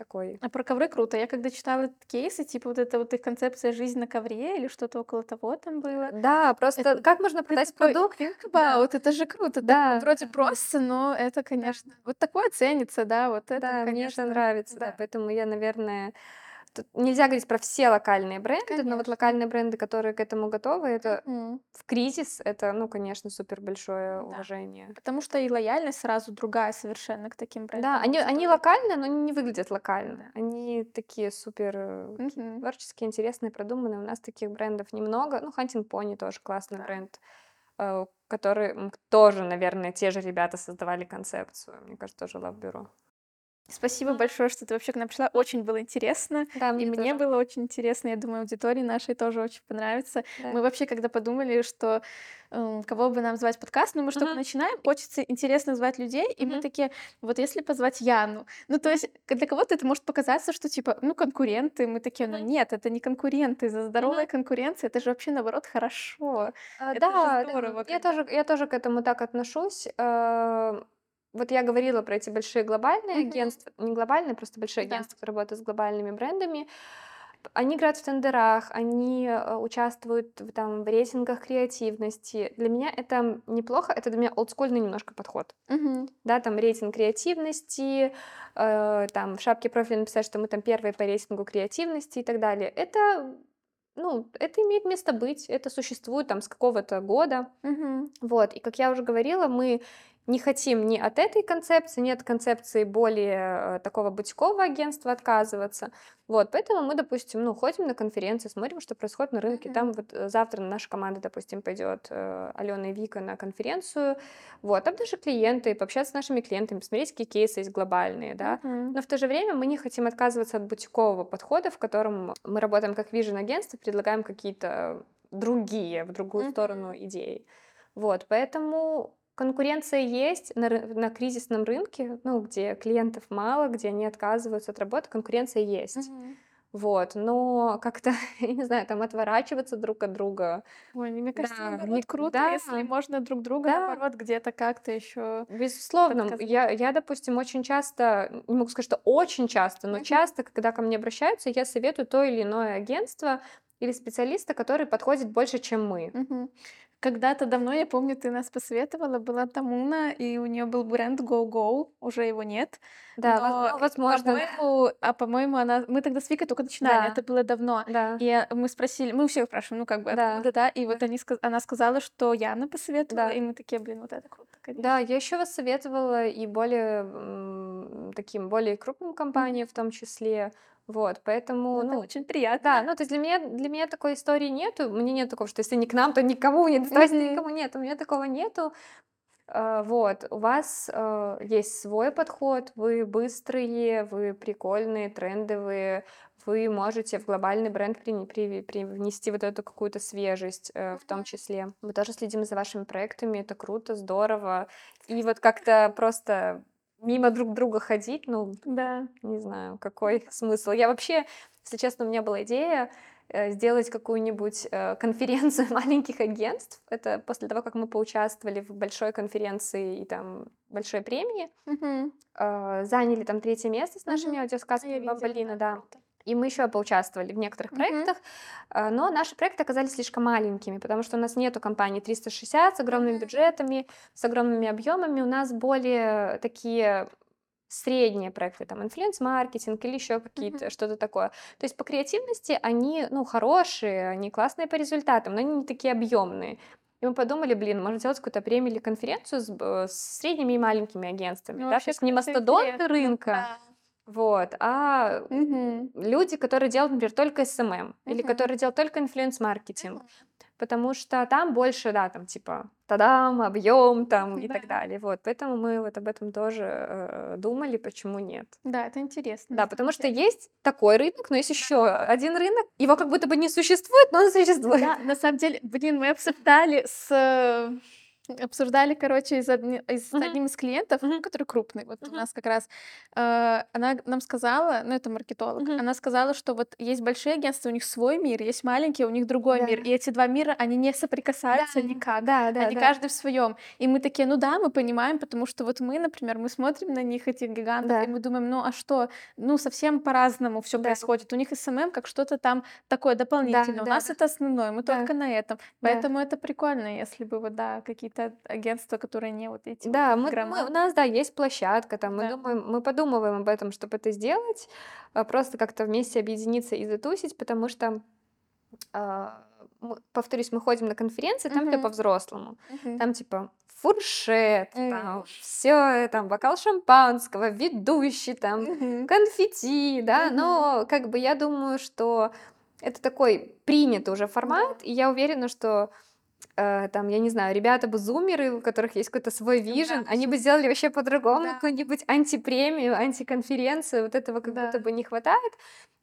Такой. А про ковры круто. Я когда читала кейсы, типа вот это вот их концепция «Жизнь на ковре» или что-то около того там было. Да, просто Это- как можно продать такой продукт? think about, это же круто. Да, Да, вроде просто, но это, конечно, вот такое ценится, да, вот это, Да, мне это конечно, нравится, да. да. Поэтому я, наверное, тут нельзя говорить про все локальные бренды, но вот Конечно. локальные бренды, которые к этому готовы, это Мгм. в кризис, это, ну, конечно, супер большое Да. уважение. Потому что и лояльность сразу другая совершенно к таким брендам. Да, они, они локальные, но не выглядят локально. Они такие супер Мгм. творческие, интересные, продуманные. У нас таких брендов немного. Ну, Hunting Pony тоже классный Да. бренд, э, который тоже, наверное, те же ребята создавали концепцию. Мне кажется, тоже Bureau. Спасибо большое, что ты вообще к нам пришла. Очень было интересно. Да, И мне было очень интересно. Я думаю, аудитории нашей тоже очень понравится. Да. Мы вообще, когда подумали, что эм, кого бы нам звать подкаст, ну мы только Мгм. начинаем, хочется интересно звать людей, и мы Мгм. такие, вот если позвать Яну, ну то есть для кого-то это может показаться, что типа, ну конкуренты, мы такие, ну нет, это не конкуренты, за здоровая Мгм. конкуренция, это же вообще наоборот хорошо. А, Это да, да, здорово, я когда- тоже, я тоже к этому так отношусь. Вот я говорила про эти большие глобальные Мгм. агентства, не глобальные, просто большие Да. агентства, которые работают с глобальными брендами. Они играют в тендерах, они э, участвуют в, там, в рейтингах креативности. Для меня это неплохо, это для меня олдскульный немножко подход. Мгм. Да, там рейтинг креативности, э, там в шапке профиля написать, что мы там первые по рейтингу креативности и так далее. Это, ну, это имеет место быть, это существует там с какого-то года. Мгм. Вот, и как я уже говорила, мы не хотим ни от этой концепции, ни от концепции более э, такого бутикового агентства отказываться. Вот, поэтому мы, допустим, ну, ходим на конференции, смотрим, что происходит на рынке. Там вот э, завтра наша команда, допустим, пойдет э, Алена и Вика на конференцию. Вот, там наши клиенты, пообщаться с нашими клиентами, посмотреть, какие кейсы есть глобальные, да. Мгм. Но в то же время мы не хотим отказываться от бутикового подхода, в котором мы работаем как вижен агентство, предлагаем какие-то другие, в другую Мгм. сторону идеи. Вот, поэтому конкуренция есть на, на кризисном рынке, ну, где клиентов мало, где они отказываются от работы, конкуренция есть. Мгм. Вот, но как-то, я не знаю, там отворачиваться друг от друга. Ой, мне кажется, Да, наоборот, мне- круто, да. если можно друг друга, Да. наоборот, где-то как-то еще. Безусловно, я, я, допустим, очень часто, не могу сказать, что очень часто, но часто, когда ко мне обращаются, я советую то или иное агентство или специалиста, который подходит больше, чем мы. Когда-то давно, я помню, ты нас посоветовала, была Тамуна, и у нее был бренд Go Go, уже его нет. Да, Но, воз- возможно, да. по-моему, а по-моему, она, мы тогда с Викой только начинали, Да. это было давно. Да. И э, мы спросили, мы у всех спрашиваем, ну как бы, Да. откуда, да, и вот они, она сказала, что Яна посоветовала, Да. и мы такие, блин, вот это круто, конечно. Да, я еще вас советовала и более таким более крупным компаниям в том числе. Вот, поэтому, Это ну, очень приятно. да, ну, то есть для меня, для меня такой истории нету. Мне нет такого, что если не к нам, то никому не доставать, Мгм. никому нет. У меня такого нету. А, Вот, у вас э, есть свой подход, вы быстрые, вы прикольные, трендовые, вы можете в глобальный бренд при- при- привнести вот эту какую-то свежесть э, в том числе. Мы тоже следим за вашими проектами, это круто, здорово. И вот как-то просто мимо друг друга ходить, ну, Да. не знаю, какой смысл. Я вообще, если честно, у меня была идея э, сделать какую-нибудь э, конференцию маленьких агентств. Это после того, как мы поучаствовали в большой конференции и там большой премии. Э, Заняли там третье место с нашими. А, аудиосказками Бамбалина, да. круто. И мы еще поучаствовали в некоторых проектах, э, но наши проекты оказались слишком маленькими, потому что у нас нету компании 360 с огромными Мгм. бюджетами, с огромными объемами. У нас более такие средние проекты, там, influence-маркетинг или еще какие-то, Мгм. что-то такое. То есть по креативности они, ну, хорошие, они классные по результатам, но они не такие объемные. И мы подумали, блин, можно сделать какую-то премию или конференцию с, б- с средними и маленькими агентствами, Ну, да, то есть не мастодонты рынка, да. Вот, а Мгм. люди, которые делают, например, только SMM, или Мгм. которые делают только influence-маркетинг, Мгм. потому что там больше, да, там типа, тадам, объем там и так Да. далее, вот, поэтому мы вот об этом тоже э, думали, почему нет. Да, это интересно. Да, потому что есть такой рынок, но есть еще один рынок, его как будто бы не существует, но он существует. Да, на самом деле, блин, мы обсуждали с э, обсуждали, короче, с, одни- и с Мгм. одним из клиентов, Мгм. который крупный, вот у Мгм. нас как раз, э, она нам сказала, ну это маркетолог, Мгм. она сказала, что вот есть большие агентства, у них свой мир, есть маленькие, у них другой мир, Да. и эти два мира, они не соприкасаются Да, никак. да, да, Они да. каждый в своем. И мы такие, ну да, мы понимаем, потому что вот мы, например, мы смотрим на них, этих гигантов, Да. и мы думаем, ну а что? Ну совсем по-разному все Да. происходит. У них SMM как что-то там такое дополнительное. У да, нас да. это основное, мы Да. только на этом. Да. Поэтому это прикольно, если бы вот, да, какие-то агентства, которые не вот эти вот Да, мы, мы- у нас, да, есть площадка, там, мы Да. думаем, мы подумываем об этом, чтобы это сделать, а, просто как-то вместе объединиться и затусить, потому что, а, мы- повторюсь, мы ходим на конференции, там все Мгм. по-взрослому, Мгм. там типа фуршет, М. там все, там бокал шампанского, ведущий, там Мгм. конфетти, да, Мгм. но как бы я думаю, что это такой принятый уже формат, и я уверена, что э, там, я не знаю, ребята-бузумеры, у которых есть какой-то свой вижен, они бы сделали вообще по-другому, Да. какую-нибудь антипремию, антиконференцию, вот этого как Да. будто бы не хватает.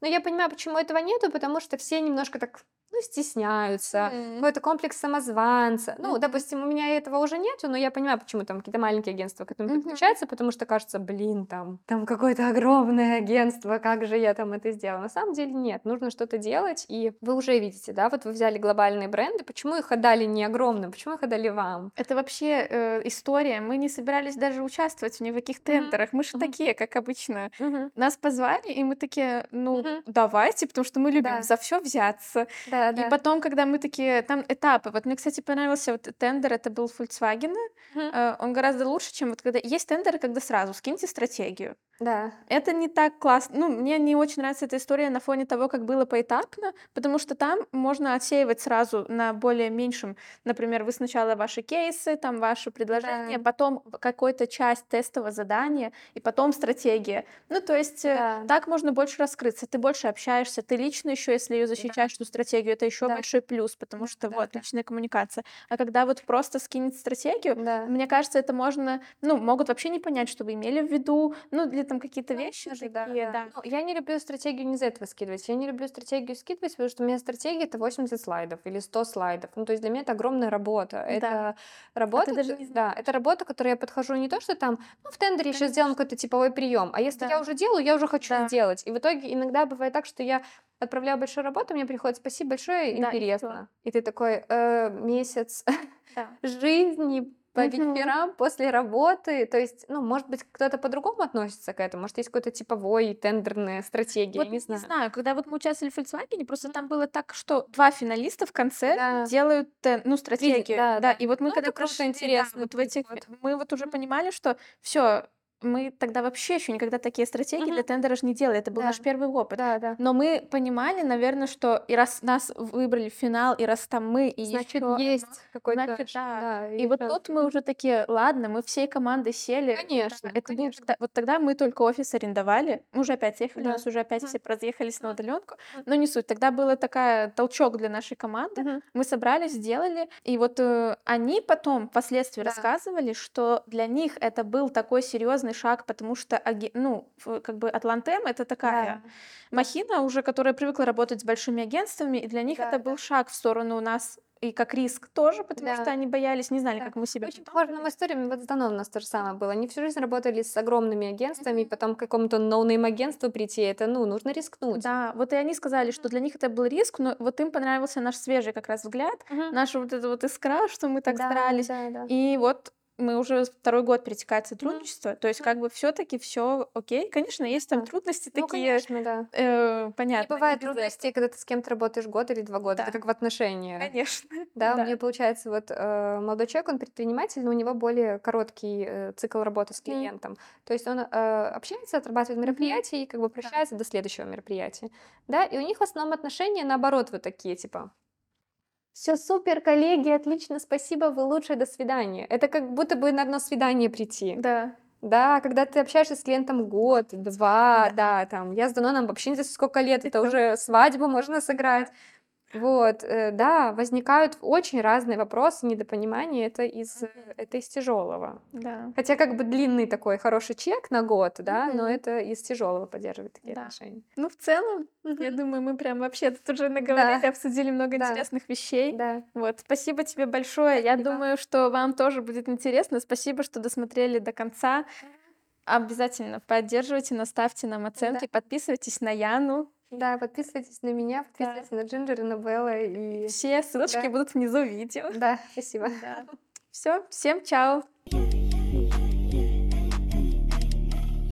Но я понимаю, почему этого нету, потому что все немножко так, ну, стесняются, Мгм. какой-то комплекс самозванца. Ну, Мгм. допустим, у меня этого уже нету, но я понимаю, почему там какие-то маленькие агентства к этому подключаются, потому что кажется, блин, там, там какое-то огромное агентство, как же я там это сделала? На самом деле нет, нужно что-то делать, и вы уже видите, да, вот вы взяли глобальные бренды, почему их отдали не огромным, почему их отдали вам? Это вообще э, история. Мы не собирались даже участвовать ни в каких тендерах. Мы же Мгм. такие, как обычно. Мгм. Нас позвали, и мы такие, ну, Мгм. давайте, потому что мы любим Да. за все взяться. Да, И да. потом, когда мы такие, там этапы. Вот мне, кстати, понравился вот тендер, это был Volkswagen. Э, Он гораздо лучше, чем вот когда... Есть тендеры, когда сразу скиньте стратегию. Да. Это не так классно. Ну, мне не очень нравится эта история на фоне того, как было поэтапно, потому что там можно отсеивать сразу на более меньшем. Например, вы сначала ваши кейсы, там ваши предложения, Да. потом какой-то часть тестового задания, и потом стратегия. Ну, то есть э, Да. так можно больше раскрыться, ты больше общаешься, ты лично еще, если ее защищаешь, эту стратегию, это еще Да. большой плюс, потому Да, что да, вот да. личная коммуникация. А когда вот просто скинет стратегию, Да. мне кажется, это можно, ну, могут вообще не понять, что вы имели в виду, ну, или там какие-то Ну, вещи тоже, такие, да. Ну, я не люблю стратегию не из этого скидывать. Я не люблю стратегию скидывать, потому что у меня стратегия это 80 слайдов или 100 слайдов. Ну, то есть для меня это огромная работа. Это работа, даже т- не да, это работа, которой я подхожу не то, что там, ну, в тендере сейчас сделаем какой-то типовой прием, а если Да. я уже делаю, я уже хочу Да. сделать. И в итоге иногда бывает так, что я отправляю большую работу, мне приходит спасибо большое, Да, и интересно. И ты такой, «Э, месяц Да. жизни по Мгм. вечерам после работы. То есть, ну, может быть, кто-то по-другому относится к этому. Может, есть какой-то типовой тендерная стратегия, Вот не не знаю. знаю, когда вот мы участвовали в Volkswagen, просто там было так, что два финалиста в конце Да. делают ну, стратегию. да, Да, да. и вот мы Ну, когда это круто, прошли, да, интересно, вот в этих, подход. мы вот уже понимали, что все, мы тогда вообще еще никогда такие стратегии для Мгм. тендера ж не делали. Это был наш Да. первый опыт. Да, да. Но мы понимали, наверное, что и раз нас выбрали в финал, и раз там мы, и Значит, еще есть какой-то... значит, да. да, И вот шанс. тут мы уже такие, ладно, мы всей командой сели. Конечно, Это был конечно. тогда- вот тогда мы только офис арендовали. Мы уже опять ехали, у Да. нас уже опять Мгм. все разъехались на удаленку. Но не суть. Тогда был такая толчок для нашей команды. Мгм. Мы собрались, сделали. И вот э, они потом впоследствии Да. рассказывали, что для них это был такой серьезный шаг, потому что ну, как бы Атлантем это такая Да. махина уже, которая привыкла работать с большими агентствами, и для них Да, это да. был шаг в сторону нас и как риск тоже, потому Да. что они боялись, не знали, Да. как мы себя Очень похоже на поведем. мою историю. Вот с Данон у нас то же самое было. Они всю жизнь работали с огромными агентствами, и потом к какому-то no-name агентству прийти, это, ну, нужно рискнуть. Да, вот и они сказали, что для них это был риск, но вот им понравился наш свежий как раз взгляд, Мгм. наша вот эта вот искра, что мы так Да, старались. да, да. И вот мы уже второй год перетекает сотрудничество, то есть как бы все-таки все окей. Конечно, есть там Да. трудности Ну, такие, конечно, да. э, понятно. бывает без этого. трудностей, когда ты с кем-то работаешь год или два года. Да. Это как в отношениях. Конечно. Да, у Да. меня получается, вот э, молодой человек, он предприниматель, но у него более короткий э, цикл работы с клиентом. То есть он э, общается, отрабатывает Мгм. мероприятия и как бы прощается до следующего мероприятия. Да, и у них в основном отношения наоборот вот такие, типа, все супер, коллеги, отлично, спасибо, вы лучшие, до свидания. Это как будто бы на одно свидание прийти. Да. Да, когда ты общаешься с клиентом год, два, да, там, я с Даноном вообще не знаю, сколько лет, это уже свадьбу можно сыграть. Вот, э, да, возникают очень разные вопросы, недопонимания, это из, э, это из тяжелого. Да. Хотя как бы длинный такой хороший чек на год, да, но Мгм. это из тяжелого поддерживать такие Да. отношения. Ну, в целом, я Мгм. думаю, мы прям вообще тут уже наговорили, Да. обсудили много Да. интересных вещей. Да. Вот, спасибо тебе большое. Я Спасибо. думаю, что вам тоже будет интересно. Спасибо, что досмотрели до конца. Обязательно поддерживайте, наставьте нам оценки, подписывайтесь на Яну. Да, подписывайтесь на меня, Да. подписывайтесь на Джинджер и на Белла. И... Все ссылочки Да. будут внизу видео. Да, спасибо. Все, всем чао.